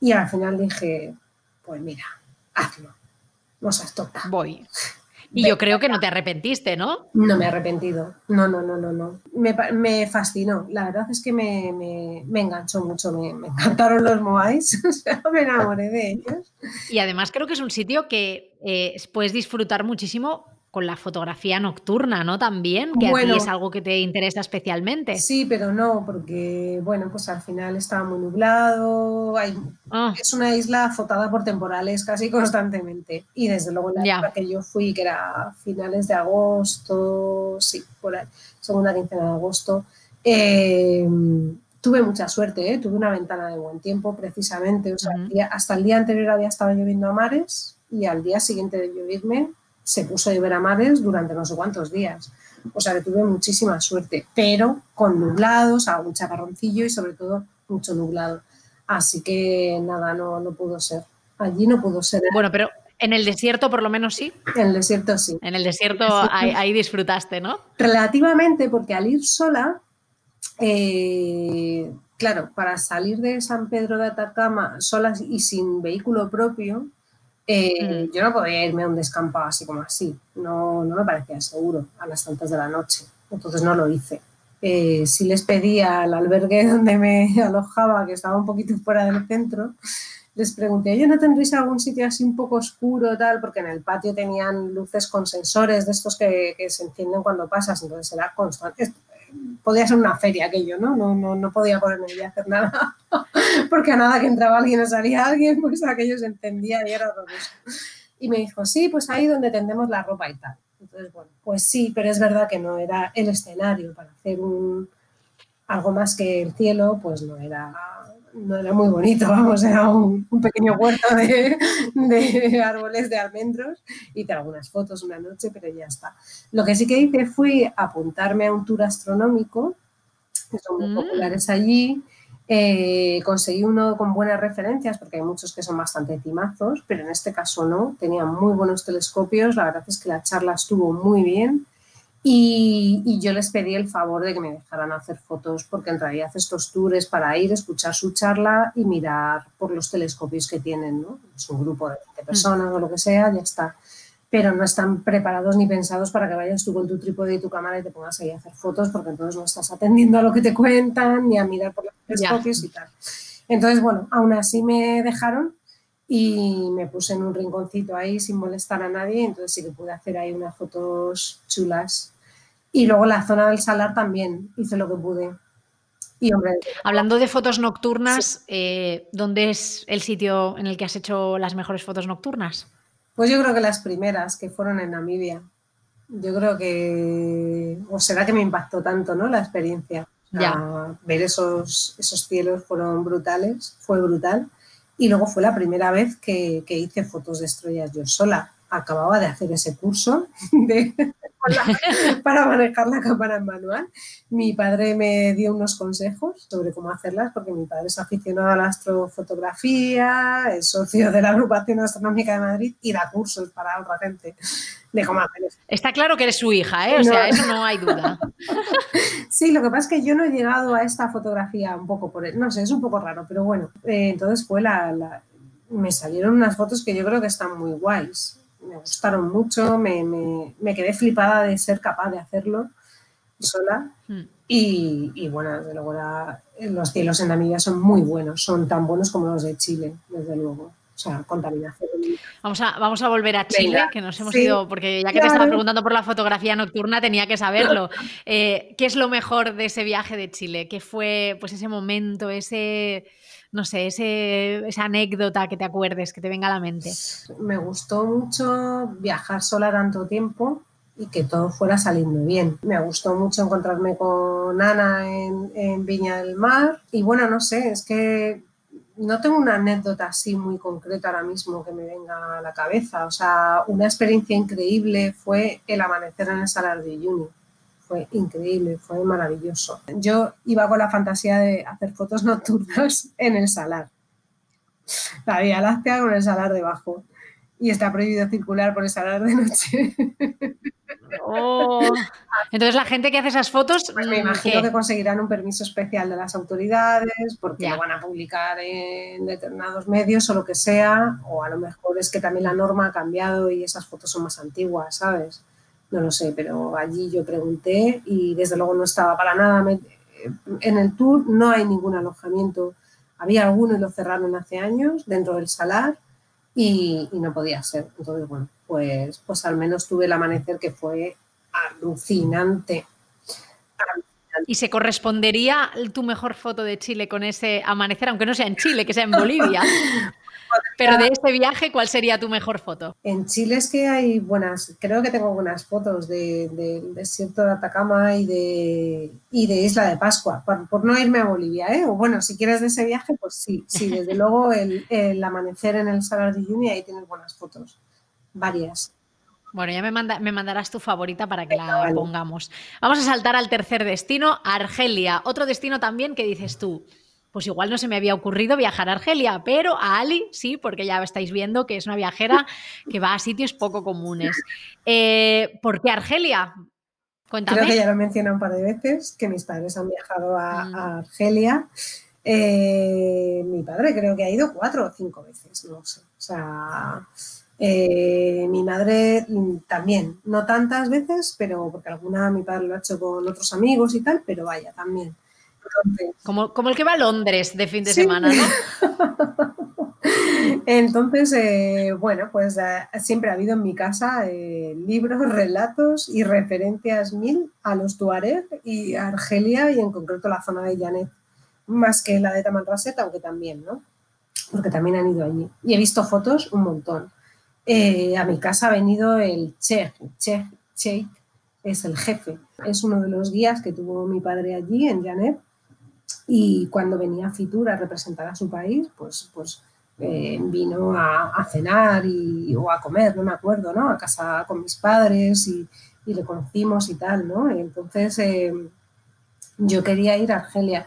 Y al final dije, pues mira, hazlo. No seas tonta. Voy. Y yo creo que no te arrepentiste, ¿no? No me he arrepentido. No, no, no, no, no. Me, me fascinó. La verdad es que me, me, me enganchó mucho. Me, encantaron los Moais. O sea, me enamoré de ellos. Y además creo que es un sitio que eh, puedes disfrutar muchísimo con la fotografía nocturna, ¿no? También, que bueno, a ti es algo que te interesa especialmente. Sí, pero no, porque, bueno, pues al final estaba muy nublado, hay, oh. es una isla azotada por temporales casi constantemente. Y desde luego la época que yo fui, que era finales de agosto, sí, por ahí, segunda quincena de agosto, eh, tuve mucha suerte, ¿eh? tuve una ventana de buen tiempo precisamente, o sea, uh -huh. el día, hasta el día anterior había estado lloviendo a mares y al día siguiente de lloverme se puso a llover a mares durante no sé cuántos días. O sea que tuve muchísima suerte, pero con nublados, algún chaparroncillo y sobre todo mucho nublado. Así que nada, no, no pudo ser. Allí no pudo ser. Bueno, pero en el desierto por lo menos sí. En el desierto sí. En el desierto, el desierto ahí, ahí, disfrutaste, ¿no? Relativamente, porque al ir sola, eh, claro, para salir de San Pedro de Atacama sola y sin vehículo propio, eh, mm. Yo no podía irme a un descampado así como así, no, no me parecía seguro a las tantas de la noche, entonces no lo hice. Eh, sí les pedí al albergue donde me alojaba, que estaba un poquito fuera del centro, les pregunté, oye, ¿no tendréis algún sitio así un poco oscuro tal? Porque en el patio tenían luces con sensores de estos que, que se encienden cuando pasas, entonces era constante. Podía ser una feria aquello, ¿no? No, no, no podía ponerme a hacer nada, porque a nada que entraba alguien o salía alguien, pues aquello se encendía y era horroroso. Y me dijo, sí, pues ahí donde tendemos la ropa y tal. Entonces, bueno, pues sí, pero es verdad que no era el escenario para hacer un, algo más que el cielo, pues no era no era muy bonito, vamos, era un, un pequeño huerto de, de, árboles de almendros y de algunas fotos una noche, pero ya está. Lo que sí que hice fue apuntarme a un tour astronómico, que son muy mm. populares allí, eh, conseguí uno con buenas referencias, porque hay muchos que son bastante cimazos, pero en este caso no, tenía muy buenos telescopios, la verdad es que la charla estuvo muy bien Y, y yo les pedí el favor de que me dejaran hacer fotos, porque en realidad estos tours para ir, escuchar su charla y mirar por los telescopios que tienen, ¿no? Es un grupo de 20 personas o lo que sea, ya está. Pero no están preparados ni pensados para que vayas tú con tu trípode y tu cámara y te pongas ahí a hacer fotos, porque entonces no estás atendiendo a lo que te cuentan ni a mirar por los telescopios y tal. Entonces, bueno, aún así me dejaron y me puse en un rinconcito ahí sin molestar a nadie, entonces sí que pude hacer ahí unas fotos chulas. Y luego la zona del salar también hice lo que pude. Y hombre, Hablando de fotos nocturnas, eh, ¿dónde es el sitio en el que has hecho las mejores fotos nocturnas? pues yo creo que las primeras que fueron en Namibia. Yo creo que, o será que me impactó tanto, ¿no? La experiencia. Ya. Ver esos, esos cielos fueron brutales, fue brutal. Y luego fue la primera vez que, que hice fotos de estrellas yo sola. Acababa de hacer ese curso de- la- para manejar la cámara en manual. Mi padre me dio unos consejos sobre cómo hacerlas, porque mi padre es aficionado a la astrofotografía, es socio de la Agrupación Astronómica de Madrid y da cursos para otra gente de cómo hacer eso. Está claro que eres su hija, ¿eh? O No. sea, eso no hay duda. Sí, lo que pasa es que yo no he llegado a esta fotografía un poco por... No sé, es un poco raro, pero bueno. Eh, entonces fue la, la- Me salieron unas fotos que yo creo que están muy guays. Me gustaron mucho, me, me- me quedé flipada de ser capaz de hacerlo sola. Hmm. Y, y bueno, desde luego la- los cielos en Namibia son muy buenos, son tan buenos como los de Chile, desde luego. O sea, contaminación. Vamos a, vamos a volver a Chile, Venga, que nos hemos sí, ido, porque ya que te estaba preguntando por la fotografía nocturna, tenía que saberlo. Eh, ¿Qué es lo mejor de ese viaje de Chile? ¿Qué fue pues ese momento, ese, no sé, ese, esa anécdota que te acuerdes, que te venga a la mente? me gustó mucho viajar sola tanto tiempo y que todo fuera saliendo bien. Me gustó mucho encontrarme con Ana en, Viña del Mar y bueno, no sé, es que no tengo una anécdota así muy concreta ahora mismo que me venga a la cabeza. O sea, una experiencia increíble fue el amanecer en el Salar de Uyuni. Fue increíble, fue maravilloso. Yo iba con la fantasía de hacer fotos nocturnas en el salar. La Vía Láctea con el salar debajo. Y está prohibido circular por el salar de noche. Oh. Entonces la gente que hace esas fotos, Pues me imagino ¿qué? que conseguirán un permiso especial de las autoridades porque Ya. lo van a publicar en determinados medios o lo que sea, o a lo mejor es que también la norma ha cambiado y esas fotos son más antiguas, ¿sabes? No lo sé, pero allí yo pregunté y desde luego no estaba para nada. En el tour no hay ningún alojamiento. Había alguno y lo cerraron hace años dentro del salar y, y no podía ser. Entonces, bueno, pues, pues al menos tuve el amanecer que fue alucinante. ¿Y se correspondería tu mejor foto de Chile con ese amanecer, aunque no sea en Chile, que sea en Bolivia? Pero de este viaje, ¿cuál sería tu mejor foto? En Chile es que hay buenas, creo que tengo buenas fotos de- del desierto de Atacama y de, y de Isla de Pascua, por, por no irme a Bolivia, ¿eh? O bueno, si quieres de ese viaje, pues sí, sí, desde luego el, el amanecer en el Salar de Uyuni, ahí tienes buenas fotos, varias. Bueno, ya me, manda- me mandarás tu favorita para que la pongamos. Vamos a saltar al tercer destino, Argelia. Otro destino también que dices tú. Pues igual no se me había ocurrido viajar a Argelia, pero a Ali sí, porque ya estáis viendo que es una viajera que va a sitios poco comunes. Eh, ¿Por qué Argelia? Cuéntame. Creo que ya lo he mencionado un par de veces, que mis padres han viajado a, Mm. a Argelia. Eh, mi padre creo que ha ido cuatro o cinco veces, no sé. O sea, eh, mi madre también, no tantas veces, pero porque alguna mi padre lo ha hecho con otros amigos y tal, pero vaya, también. Entonces, Como, como el que va a Londres de fin de Sí. semana, ¿no? Entonces, eh, bueno, pues eh, siempre ha habido en mi casa eh, libros, relatos y referencias mil a los Tuareg y a Argelia y en concreto la zona de Llanet, más que la de Tamanrasset, aunque también, ¿no? Porque también han ido allí. Y he visto fotos un montón. A mi casa ha venido el Sheikh, Sheikh, Sheikh es el jefe, es uno de los guías que tuvo mi padre allí en Llanet y cuando venía a Fitur a representar a su país, pues, pues eh, vino a, cenar y, o a comer, no me acuerdo, ¿no? A casa con mis padres y, y le conocimos y tal, ¿no? Entonces eh, yo quería ir a Argelia.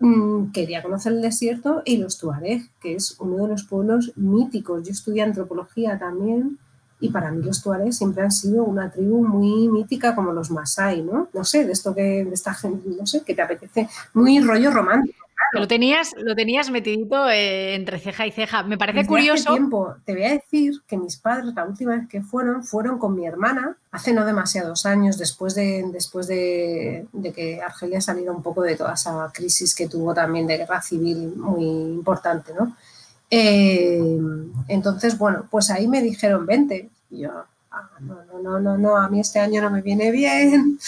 Mm, Quería conocer el desierto y los Tuareg, que es uno de los pueblos míticos. Yo estudié antropología también Y para mí los tuaregs siempre han sido una tribu muy mítica como los masai, ¿no? No sé, de esto que, de esta gente, no sé, que te apetece, muy rollo romántico. Lo tenías, lo tenías metidito eh, entre ceja y ceja. Me parece Desde curioso. Hace tiempo, te voy a decir que mis padres, la última vez que fueron, fueron con mi hermana, hace no demasiados años, después de, después de, de que Argelia saliera un poco de toda esa crisis que tuvo también de guerra civil muy importante, ¿no? Eh, entonces, bueno, pues ahí me dijeron, vente. Y yo, ah, no, no, no, no, no, a mí este año no me viene bien.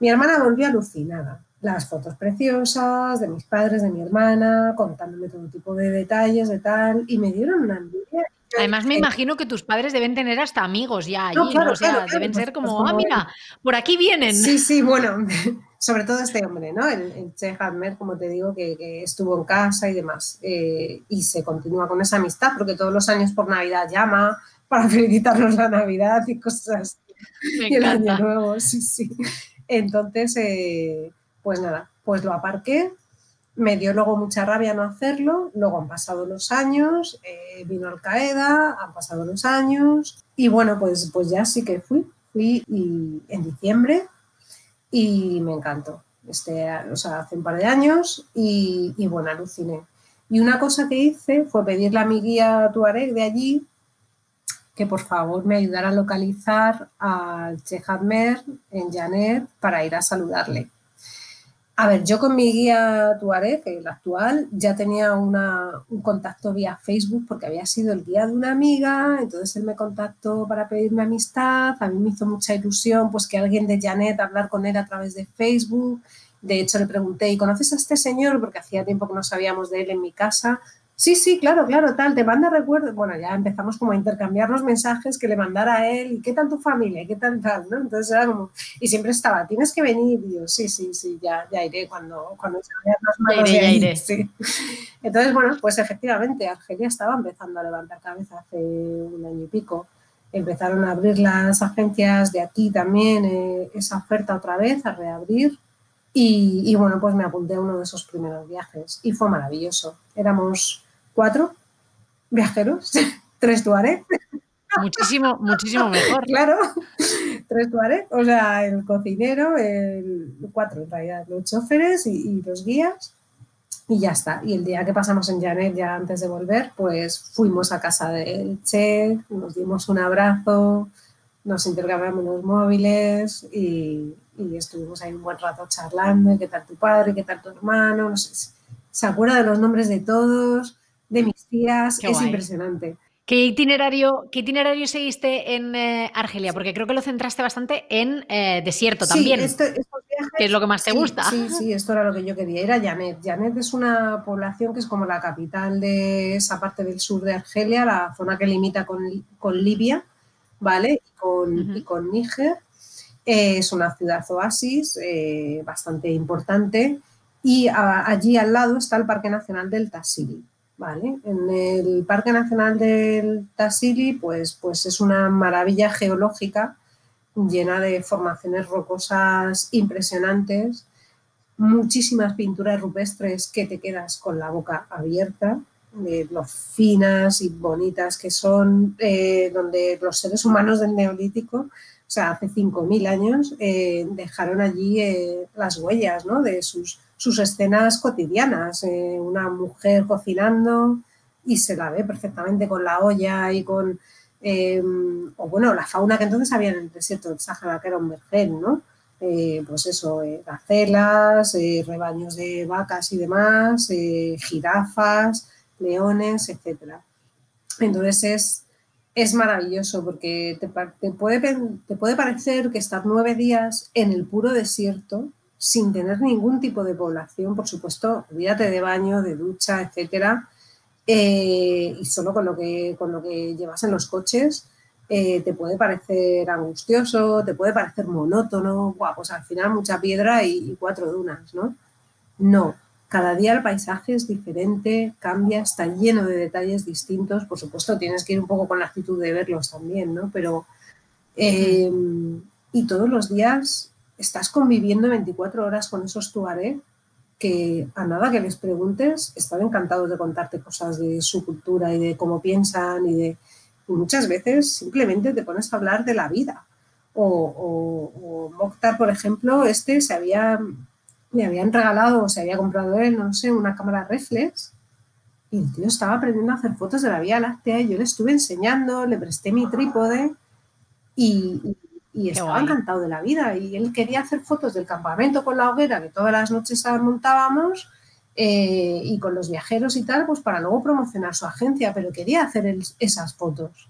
Mi hermana volvió alucinada. Las fotos preciosas de mis padres, de mi hermana, contándome todo tipo de detalles, de tal, y me dieron una envidia. Además, me Eh, imagino que tus padres deben tener hasta amigos ya allí, No, ¿no? claro, O sea, claro, claro, deben pues- ser pues como, como ah, mira, por aquí vienen. Sí, sí, bueno, sobre todo este hombre, ¿no? El, el Che Hadmer, como te digo, que, que estuvo en casa y demás. eh, y se continúa con esa amistad, porque todos los años por Navidad llama para felicitarnos la Navidad y cosas. Me y el año nuevo, sí, sí. Entonces, eh, pues nada, pues lo aparqué. Me dio luego mucha rabia no hacerlo. Luego han pasado los años, eh, vino Al Qaeda, han pasado los años. Y bueno, pues, pues ya sí que fui. Fui y, en diciembre y me encantó. Este, o sea, hace un par de años y, y bueno, aluciné. Y una cosa que hice fue pedirle a mi guía Tuareg de allí que por favor me ayudara a localizar al Che Hadmer en Janet para ir a saludarle. A ver, yo con mi guía Tuareg, el actual, ya tenía una- un contacto vía Facebook porque había sido el guía de una amiga, entonces él me contactó para pedirme amistad, a mí me hizo mucha ilusión pues que alguien de Janet hablar con él a través de Facebook. De hecho, le pregunté, ¿y conoces a este señor? Porque hacía tiempo que no sabíamos de él en mi casa. Sí, sí, claro, claro, tal, te manda recuerdos. Bueno, ya empezamos como a intercambiar los mensajes que le mandara a él, ¿y qué tal tu familia? ¿Y ¿Qué tal tal? ¿no? Entonces era como, y siempre estaba, tienes que venir, y yo, sí, sí, sí, ya, ya iré cuando, cuando se vayan las manos iré, de ya ahí", iré. sí. Entonces, bueno, pues efectivamente, Argelia estaba empezando a levantar cabeza hace un año y pico. Empezaron a abrir las agencias de aquí también, eh, esa oferta otra vez, a reabrir. Y, y bueno, pues me apunté a uno de esos primeros viajes y fue maravilloso. Éramos cuatro viajeros, tres tuareg, Muchísimo, muchísimo mejor. claro, tres tuareg, o sea, el cocinero, el cuatro en realidad, los choferes y, y los guías. Y ya está. Y el día que pasamos en Janet, ya antes de volver, pues fuimos a casa del Che, nos dimos un abrazo, nos intercambiamos los móviles y, y estuvimos ahí un buen rato charlando, qué tal tu padre, qué tal tu hermano, no sé, se acuerda de los nombres de todos, de mis tías, Qué es guay. impresionante. ¿Qué itinerario, ¿Qué itinerario seguiste en eh, Argelia? Porque creo que lo centraste bastante en eh, desierto Sí, también, esto- estos viajes- que es lo que más te sí, gusta. Sí, sí, esto era lo que yo quería. Era Janet. Janet es una población que es como la capital de esa parte del sur de Argelia, la zona que limita con, con Libia, ¿vale? Y con, y con Níger. Eh, es una ciudad oasis bastante importante y a- allí al lado está el Parque Nacional del Tassili. ¿Vale? En el Parque Nacional del Tassili pues, pues es una maravilla geológica llena de formaciones rocosas impresionantes, muchísimas pinturas rupestres que te quedas con la boca abierta, de lo finas y bonitas que son, eh, donde los seres humanos del Neolítico, o sea, hace 5.000 años, eh, dejaron allí eh, las huellas ¿no? de sus, sus escenas cotidianas. eh, una mujer cocinando y se la ve perfectamente con la olla y con eh, o bueno, la fauna que entonces había en el desierto del Sáhara, que era un vergel, ¿no? Eh, pues eso, eh, gacelas, rebaños de vacas y demás, jirafas, leones, etc. Entonces es, es maravilloso porque te, te puede, te puede parecer que estar nueve días en el puro desierto sin tener ningún tipo de población, por supuesto, olvídate de baño, de ducha, etcétera, eh, y solo con lo que, con lo que llevas en los coches, eh, te puede parecer angustioso, te puede parecer monótono, guau, pues al final mucha piedra y, y cuatro dunas, ¿no? No, cada día el paisaje es diferente, cambia, está lleno de detalles distintos, por supuesto tienes que ir un poco con la actitud de verlos también, ¿no? Pero, eh, y todos los días estás conviviendo 24 horas con esos tuareg que a nada que les preguntes están encantados de contarte cosas de su cultura y de cómo piensan y de, muchas veces simplemente te pones a hablar de la vida. O, o, por ejemplo, este se había, le habían regalado o se había comprado él, no sé, una cámara reflex y el tío estaba aprendiendo a hacer fotos de la Vía Láctea y yo le estuve enseñando, le presté mi trípode y, y estaba encantado de la vida. Y él quería hacer fotos del campamento con la hoguera que todas las noches montábamos eh, y con los viajeros y tal, pues para luego promocionar su agencia, pero quería hacer él esas fotos.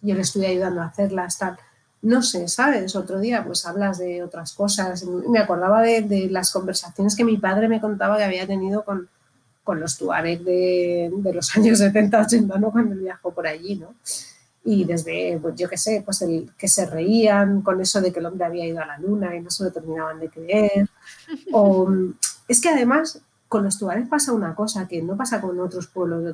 Yo le estuve ayudando a hacerlas, tal. No sé, ¿sabes? Otro día pues hablas de otras cosas. Me acordaba de, de las conversaciones que mi padre me contaba que había tenido con, con los tuareg de, de, los años 70, 80, ¿no? Cuando viajó por allí, ¿no? Y desde, pues yo qué sé, pues el que se reían con eso de que el hombre había ido a la luna y no se lo terminaban de creer. O, es que además con los tuareg pasa una cosa que no pasa con otros pueblos de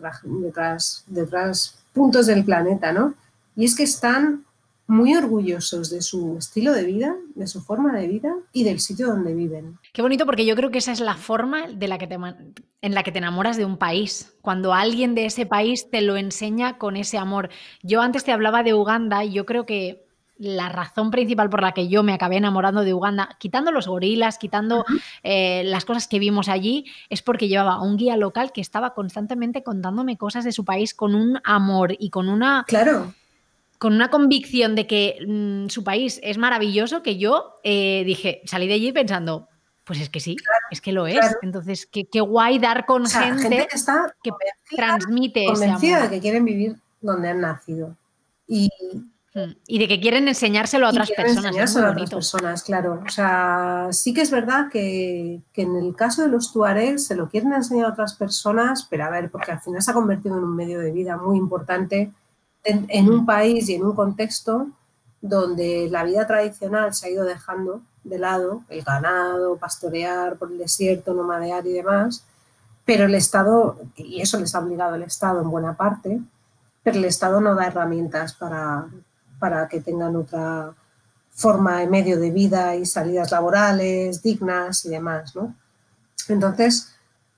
otras, de otras puntos del planeta, ¿no? Y es que están muy orgullosos de su estilo de vida, de su forma de vida y del sitio donde viven. Qué bonito porque yo creo que esa es la forma de la que te, en la que te enamoras de un país, cuando alguien de ese país te lo enseña con ese amor. Yo antes te hablaba de Uganda y yo creo que la razón principal por la que yo me acabé enamorando de Uganda, quitando los gorilas, quitando uh -huh. eh, las cosas que vimos allí, es porque llevaba un guía local que estaba constantemente contándome cosas de su país con un amor y con una... Claro con una convicción de que mmm, su país es maravilloso, que yo eh, dije, salí de allí pensando, pues es que sí, claro, es que lo es. Claro. Entonces, qué, qué, guay dar con o sea, gente, gente, que, está que transmite convencida ese amor. de que quieren vivir donde han nacido. Y, y de que quieren enseñárselo a otras personas. Enseñárselo a otras personas, claro. O sea, sí que es verdad que, que, en el caso de los tuaregs se lo quieren enseñar a otras personas, pero a ver, porque al final se ha convertido en un medio de vida muy importante en, en, un país y en un contexto donde la vida tradicional se ha ido dejando de lado, el ganado, pastorear por el desierto, nomadear y demás, pero el Estado, y eso les ha obligado el Estado en buena parte, pero el Estado no da herramientas para, para que tengan otra forma de medio de vida y salidas laborales dignas y demás, ¿no? Entonces,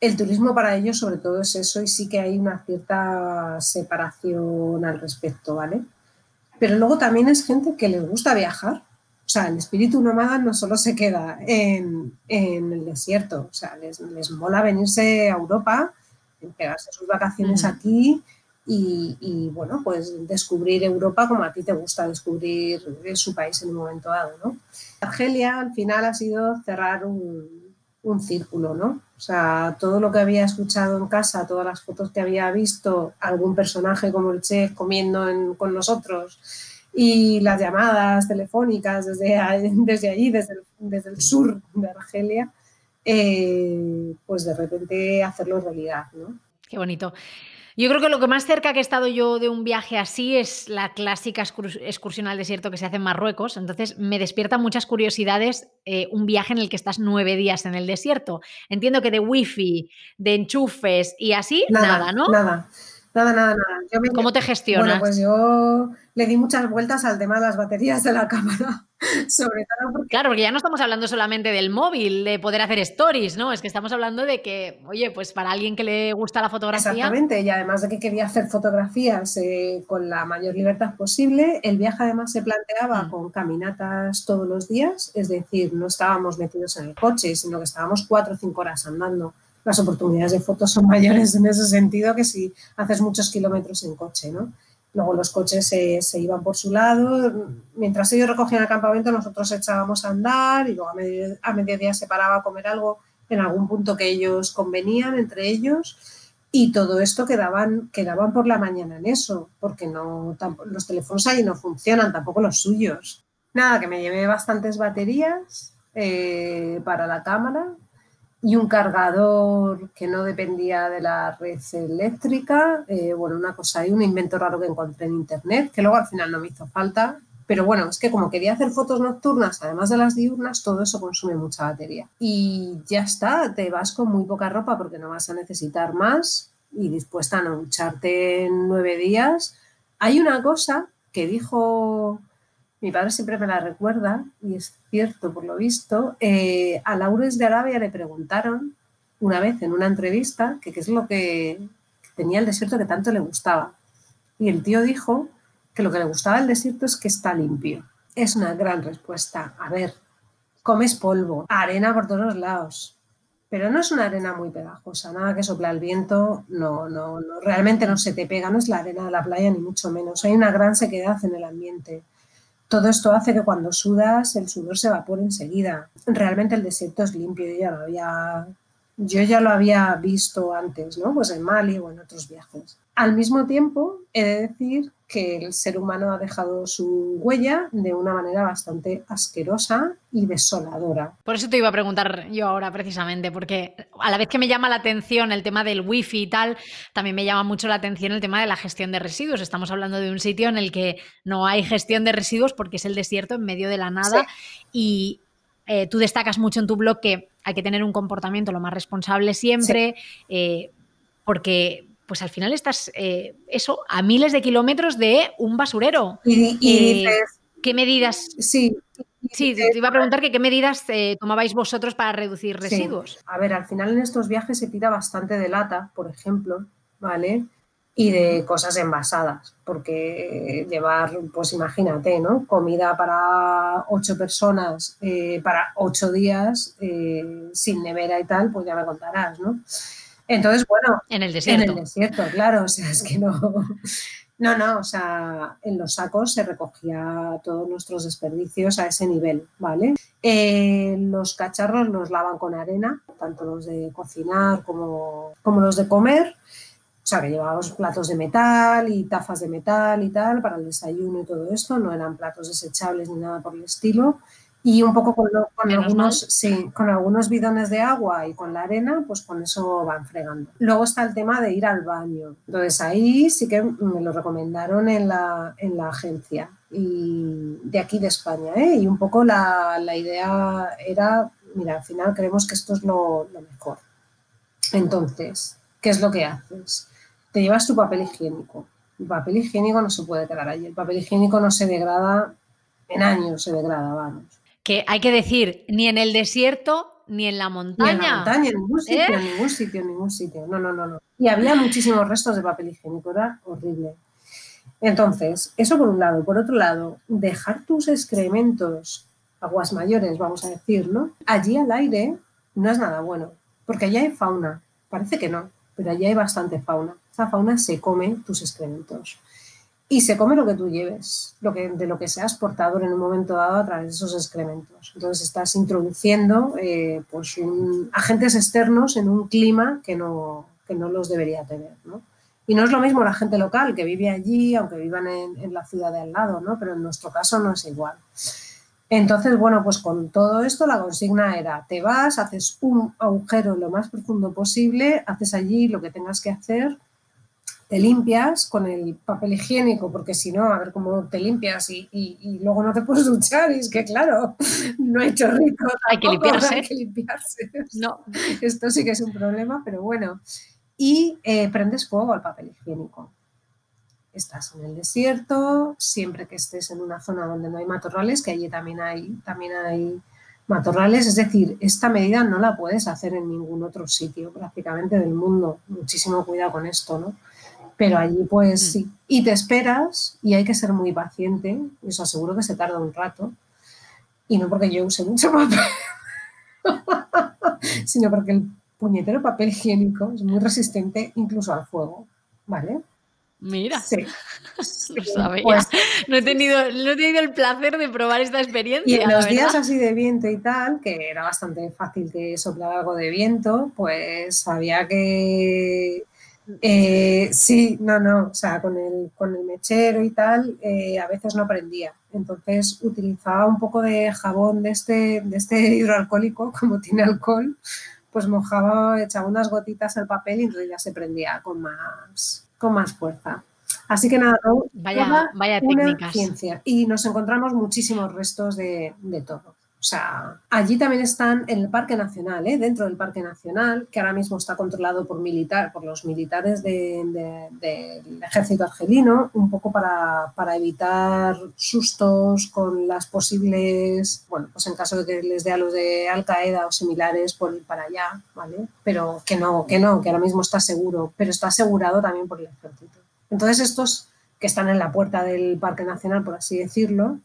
el turismo para ellos sobre todo es eso y sí que hay una cierta separación al respecto, ¿vale? Pero luego también es gente que les gusta viajar. O sea, el espíritu nómada no solo se queda en, en el desierto, o sea, les, les, mola venirse a Europa, pegarse sus vacaciones mm. aquí y, y, bueno, pues descubrir Europa como a ti te gusta descubrir su país en un momento dado, ¿no? Argelia al final ha sido cerrar un, un círculo, ¿no? O sea, todo lo que había escuchado en casa, todas las fotos que había visto, algún personaje como el chef comiendo en, con nosotros y las llamadas telefónicas desde, allí, desde el, desde el sur de Argelia, eh, pues de repente hacerlo realidad, ¿no? Qué bonito. Yo creo que lo que más cerca que he estado yo de un viaje así es la clásica excursión al desierto que se hace en Marruecos. Entonces me despierta muchas curiosidades eh, un viaje en el que estás nueve días en el desierto. Entiendo que de wifi, de enchufes y así, nada, nada ¿no? Nada. Nada, nada, nada. Yo me... ¿Cómo te gestionas? Bueno, pues yo le di muchas vueltas al tema de las baterías de la cámara, sobre todo porque... Claro, porque ya no estamos hablando solamente del móvil, de poder hacer stories, ¿no? Es que estamos hablando de que, oye, pues para alguien que le gusta la fotografía... Exactamente, y además de que quería hacer fotografías eh, con la mayor libertad posible, el viaje además se planteaba mm. con caminatas todos los días, es decir, no estábamos metidos en el coche, sino que estábamos cuatro o cinco horas andando las oportunidades de fotos son mayores en ese sentido que si haces muchos kilómetros en coche, ¿no? Luego los coches se, se, iban por su lado, mientras ellos recogían el campamento nosotros echábamos a andar y luego a, a mediodía se paraba a comer algo en algún punto que ellos convenían entre ellos. Y todo esto quedaban, quedaban por la mañana en eso, porque no, los teléfonos ahí no funcionan, tampoco los suyos. Nada, que me llevé bastantes baterías eh, para la cámara, y un cargador que no dependía de la red eléctrica, eh, bueno, una cosa ahí, un invento raro que encontré en internet, que luego al final no me hizo falta, pero bueno, es que como quería hacer fotos nocturnas, además de las diurnas, todo eso consume mucha batería. Y ya está, te vas con muy poca ropa porque no vas a necesitar más y dispuesta a no ducharte en nueve días. Hay una cosa que dijo mi padre siempre me la recuerda, y es cierto por lo visto, eh, a Laures de Arabia le preguntaron una vez en una entrevista qué es lo que tenía el desierto que tanto le gustaba. Y el tío dijo que lo que le gustaba del desierto es que está limpio. Es una gran respuesta. A ver, comes polvo, arena por todos lados, pero no es una arena muy pegajosa, nada que sopla el viento, no, no, no, realmente no se te pega, no es la arena de la playa ni mucho menos. Hay una gran sequedad en el ambiente. Todo esto hace que cuando sudas el sudor se evapore enseguida. Realmente el desierto es limpio, yo ya lo había, yo ya lo había visto antes, ¿no? Pues en Mali o en otros viajes. Al mismo tiempo, he de decir que el ser humano ha dejado su huella de una manera bastante asquerosa y desoladora. Por eso te iba a preguntar yo ahora precisamente, porque a la vez que me llama la atención el tema del wifi y tal, también me llama mucho la atención el tema de la gestión de residuos. Estamos hablando de un sitio en el que no hay gestión de residuos porque es el desierto en medio de la nada y eh, tú destacas mucho en tu blog que hay que tener un comportamiento lo más responsable siempre, eh, porque pues al final estás, eh, eso, a miles de kilómetros de un basurero. Y, y Eh, ¿Qué medidas? sí, Sí, te iba a preguntar que qué medidas eh, tomabais vosotros para reducir Sí. residuos. A ver, al final en estos viajes se tira bastante de lata, por ejemplo, ¿vale? Y de cosas envasadas, porque llevar, pues imagínate, ¿no? Comida para ocho personas, eh, para ocho días, eh, sin nevera y tal, pues ya me contarás, ¿no? Entonces, bueno, En el en desierto. el desierto, claro, o sea, es que no. No, no, o sea, en los sacos se recogía todos nuestros desperdicios a ese nivel, ¿vale? Eh, los cacharros los lavan con arena, tanto los de cocinar como, como los de comer. O sea, que llevábamos platos de metal y tazas de metal y tal para el desayuno y todo esto. No eran platos desechables ni nada por el estilo. Y un poco con, lo- con algunos, mal. sí, con algunos bidones de agua y con la arena, pues con eso van fregando. Luego está el tema de ir al baño. Entonces ahí sí que me lo recomendaron en la, en la agencia y de aquí de España. ¿eh? Y un poco la, la idea era, mira, al final creemos que esto es lo, lo mejor. Entonces, ¿qué es lo que haces? Te llevas tu papel higiénico. El papel higiénico no se puede quedar allí. El papel higiénico no se degrada, en años se degrada, vamos. Que hay que decir, ni en el desierto ni en la Ni montaña. en la montaña, en ningún sitio, ¿Eh? en ningún sitio, en ningún sitio. No, no, no, no. Y había muchísimos restos de papel higiénico, era horrible. Entonces, eso por un lado. Por otro lado, dejar tus excrementos, aguas mayores, vamos a decir, ¿no? Allí al aire no es nada bueno, porque allí hay fauna. Parece que no, pero allí hay bastante fauna. Esa fauna se come tus excrementos. Y se come lo que tú lleves, lo que, de lo que seas portador en un momento dado a través de esos excrementos. Entonces estás introduciendo eh, pues agentes externos en un clima que no, que no los debería tener. ¿no? Y no es lo mismo la gente local que vive allí, aunque vivan en, en la ciudad de al lado, ¿no? pero en nuestro caso no es igual. Entonces, bueno, pues con todo esto la consigna era, te vas, haces un agujero lo más profundo posible, haces allí lo que tengas que hacer, te limpias con el papel higiénico, porque si no, a ver cómo te limpias y, y- y luego no te puedes duchar, y es que claro, no hay chorrito. Hay que limpiarse. Hay que limpiarse. No. Esto sí que es un problema, pero bueno. Y eh, prendes fuego al papel higiénico. Estás en el desierto, siempre que estés en una zona donde no hay matorrales, que allí también hay, también hay matorrales, es decir, esta medida no la puedes hacer en ningún otro sitio prácticamente del mundo. Muchísimo cuidado con esto, ¿no? Pero allí pues Mm. sí. Y te esperas y hay que ser muy paciente, y os aseguro que se tarda un rato. Y no porque yo use mucho papel, sino porque el puñetero papel higiénico es muy resistente incluso al fuego, ¿vale? Mira, Sí. lo sabía. Pues, no, he tenido, no he tenido el placer de probar esta experiencia. y en los días así de viento y tal, que era bastante fácil que soplara algo de viento, pues había que... eh, sí, no, no, o sea, con el, con el mechero y tal, eh, a veces no prendía. Entonces utilizaba un poco de jabón de este, de este hidroalcohólico, como tiene alcohol, pues mojaba, echaba unas gotitas al papel y entonces ya se prendía con más, con más fuerza. Así que nada. Vaya- vaya una técnicas. ciencia. Y nos encontramos muchísimos restos de, de todo. O sea, allí también están en el Parque Nacional, ¿eh? dentro del Parque Nacional, que ahora mismo está controlado por militar, por los militares de- de- del ejército argelino, un poco para, para evitar sustos con las posibles, bueno, pues en caso de que les dé a los de Al Qaeda o similares por ir para allá, ¿vale? Pero que no, que no, que ahora mismo está seguro, pero está asegurado también por el ejército. Entonces estos que están en la puerta del Parque Nacional, por así decirlo,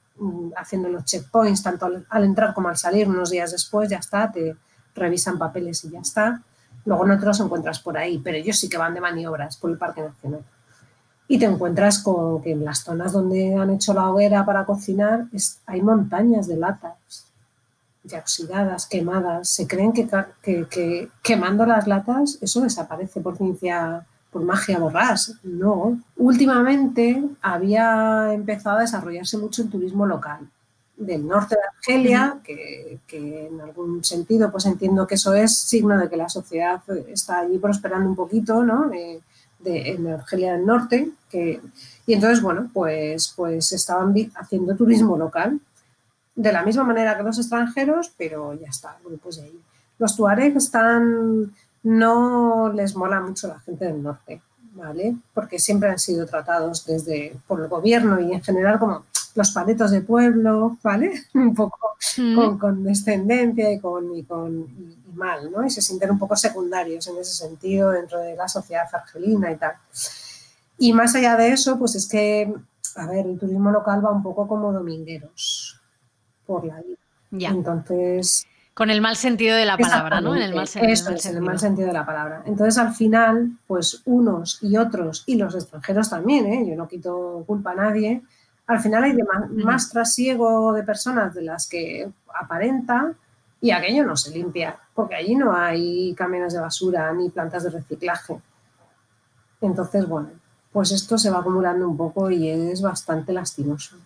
haciendo los checkpoints, tanto al, al entrar como al salir, unos días después, ya está, te revisan papeles y ya está. Luego no te los encuentras por ahí, pero ellos sí que van de maniobras por el Parque Nacional. Y te encuentras con que en las zonas donde han hecho la hoguera para cocinar es- hay montañas de latas, ya oxidadas, quemadas. Se creen que, que- que quemando las latas eso desaparece por ciencia, por magia borrás. No. Últimamente había empezado a desarrollarse mucho el turismo local del norte de Argelia, que, que en algún sentido pues entiendo que eso es signo de que la sociedad está allí prosperando un poquito, ¿no? De- de- en Argelia del Norte, que, y entonces, bueno, pues, pues estaban haciendo turismo local, de la misma manera que los extranjeros, pero ya está, grupos de ahí. Los tuareg están, no les mola mucho la gente del norte, ¿vale? Porque siempre han sido tratados desde, por el gobierno y en general como los paletos de pueblo, ¿vale? Un poco Mm. con, con descendencia y, con, y, con, y- y mal, ¿no? Y se sienten un poco secundarios en ese sentido dentro de la sociedad argelina y tal. Y más allá de eso, pues es que, a ver, el turismo local va un poco como domingueros por la vida. Ya. Entonces, Con el mal sentido de la palabra, ¿no? En el mal, sen- en el eso es, en el sentido. mal sentido de la palabra. Entonces, al final, pues unos y otros, y los extranjeros también, ¿eh? yo no quito culpa a nadie, al final hay de más trasiego de personas de las que aparenta y aquello no se limpia, porque allí no hay camiones de basura ni plantas de reciclaje. Entonces, bueno, pues esto se va acumulando un poco y es bastante lastimoso.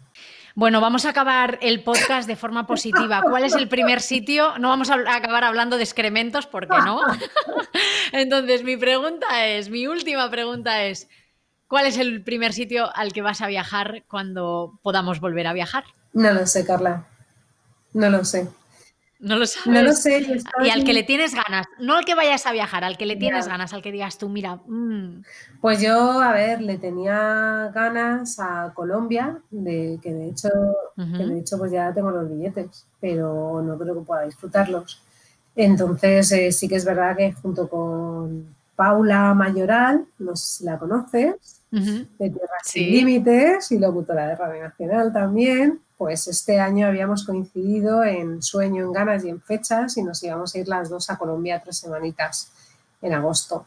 Bueno, vamos a acabar el podcast de forma positiva. ¿Cuál es el primer sitio? No vamos a acabar hablando de excrementos, porque no. Entonces, mi pregunta es, mi última pregunta es, ¿cuál es el primer sitio al que vas a viajar cuando podamos volver a viajar? No lo sé, Carla. No lo sé. No lo sabes. No lo sé. yo estoy- Y al que le tienes ganas, no al que vayas a viajar, al que le tienes ganas, al que digas tú, mira, mm, Pues yo, a ver, le tenía ganas a Colombia, de, que de hecho, que de hecho pues ya tengo los billetes, pero no creo que pueda disfrutarlos. Entonces eh, sí que es verdad que junto con Paula Mayoral, no sé si la conoces, de Tierras Sí. Sin Límites y locutora de Radio Nacional también, pues este año habíamos coincidido en sueño, en ganas y en fechas y nos íbamos a ir las dos a Colombia tres semanitas en agosto.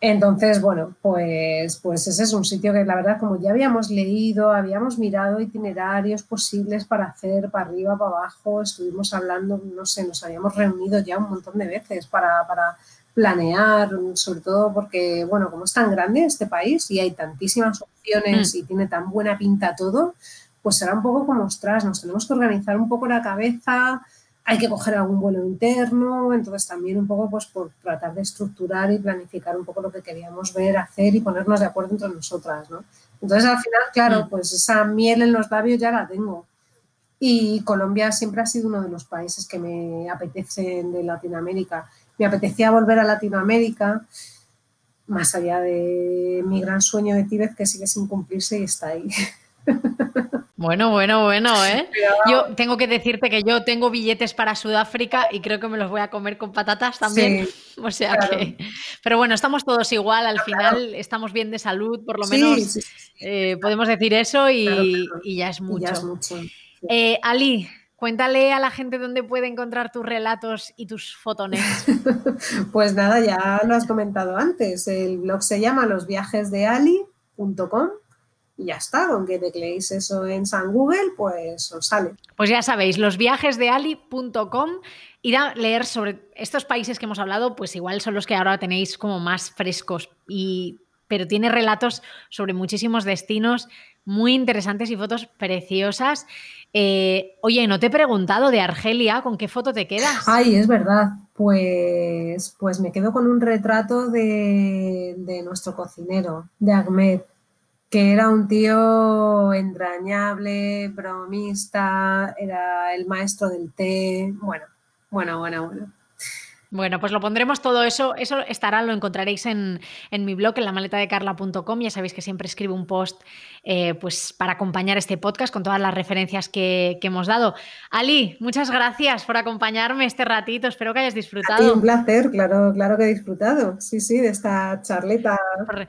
Entonces, bueno, pues, pues ese es un sitio que la verdad, como ya habíamos leído, habíamos mirado itinerarios posibles para hacer para arriba, para abajo, estuvimos hablando, no sé, nos habíamos reunido ya un montón de veces para, para planear, sobre todo porque, bueno, como es tan grande este país y hay tantísimas opciones y tiene tan buena pinta todo, pues será un poco como, ostras, nos tenemos que organizar un poco la cabeza, hay que coger algún vuelo interno, entonces también un poco pues por tratar de estructurar y planificar un poco lo que queríamos ver, hacer y ponernos de acuerdo entre nosotras, ¿no? Entonces al final, claro, Mm. pues esa miel en los labios ya la tengo. Y Colombia siempre ha sido uno de los países que me apetecen de Latinoamérica. Me apetecía volver a Latinoamérica, más allá de mi gran sueño de Tíbet que sigue sin cumplirse y está ahí. Bueno, bueno, bueno, ¿eh? Yo tengo que decirte que yo tengo billetes para Sudáfrica y creo que me los voy a comer con patatas también. Sí, o sea claro. que. Pero bueno, estamos todos igual, al final estamos bien de salud, por lo Sí, menos sí, sí, eh, podemos decir eso y, Claro, claro. y ya es mucho. ya es mucho. Eh, Ali, cuéntale a la gente dónde puede encontrar tus relatos y tus fotones. Pues nada, ya lo has comentado antes. El blog se llama losviajesdeali.com y ya está. Con que tecleéis eso en San Google, pues os sale. Pues ya sabéis, losviajesdeali.com. Ir a leer sobre estos países que hemos hablado, pues igual son los que ahora tenéis como más frescos. Y, pero tiene relatos sobre muchísimos destinos muy interesantes y fotos preciosas. Eh, oye, no te he preguntado de Argelia, ¿con qué foto te quedas? Ay, es verdad. Pues, pues me quedo con un retrato de, de nuestro cocinero, de Ahmed, que era un tío entrañable, bromista, era el maestro del té. Bueno, bueno, bueno, bueno. Bueno, pues lo pondremos todo eso. Eso estará, lo encontraréis en, en mi blog, en la maleta de carla.com. Ya sabéis que siempre escribo un post eh, pues, para acompañar este podcast con todas las referencias que, que, hemos dado. Ali, muchas gracias por acompañarme este ratito. Espero que hayas disfrutado. A ti un placer, claro, claro que he disfrutado. Sí, sí, de esta charleta Re-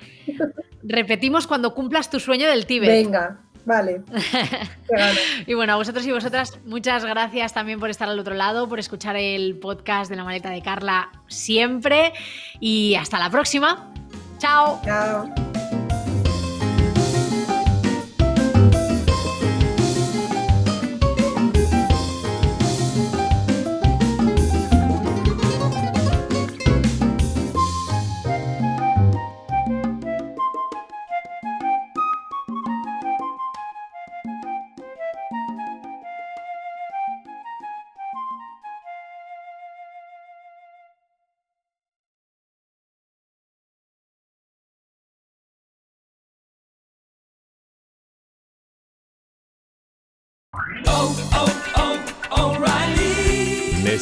Repetimos cuando cumplas tu sueño del Tíbet. Venga, vale. Y bueno, a vosotros y vosotras, muchas gracias también por estar al otro lado, por escuchar el podcast de la maleta de Carla siempre. Y hasta la próxima. Chao. Chao.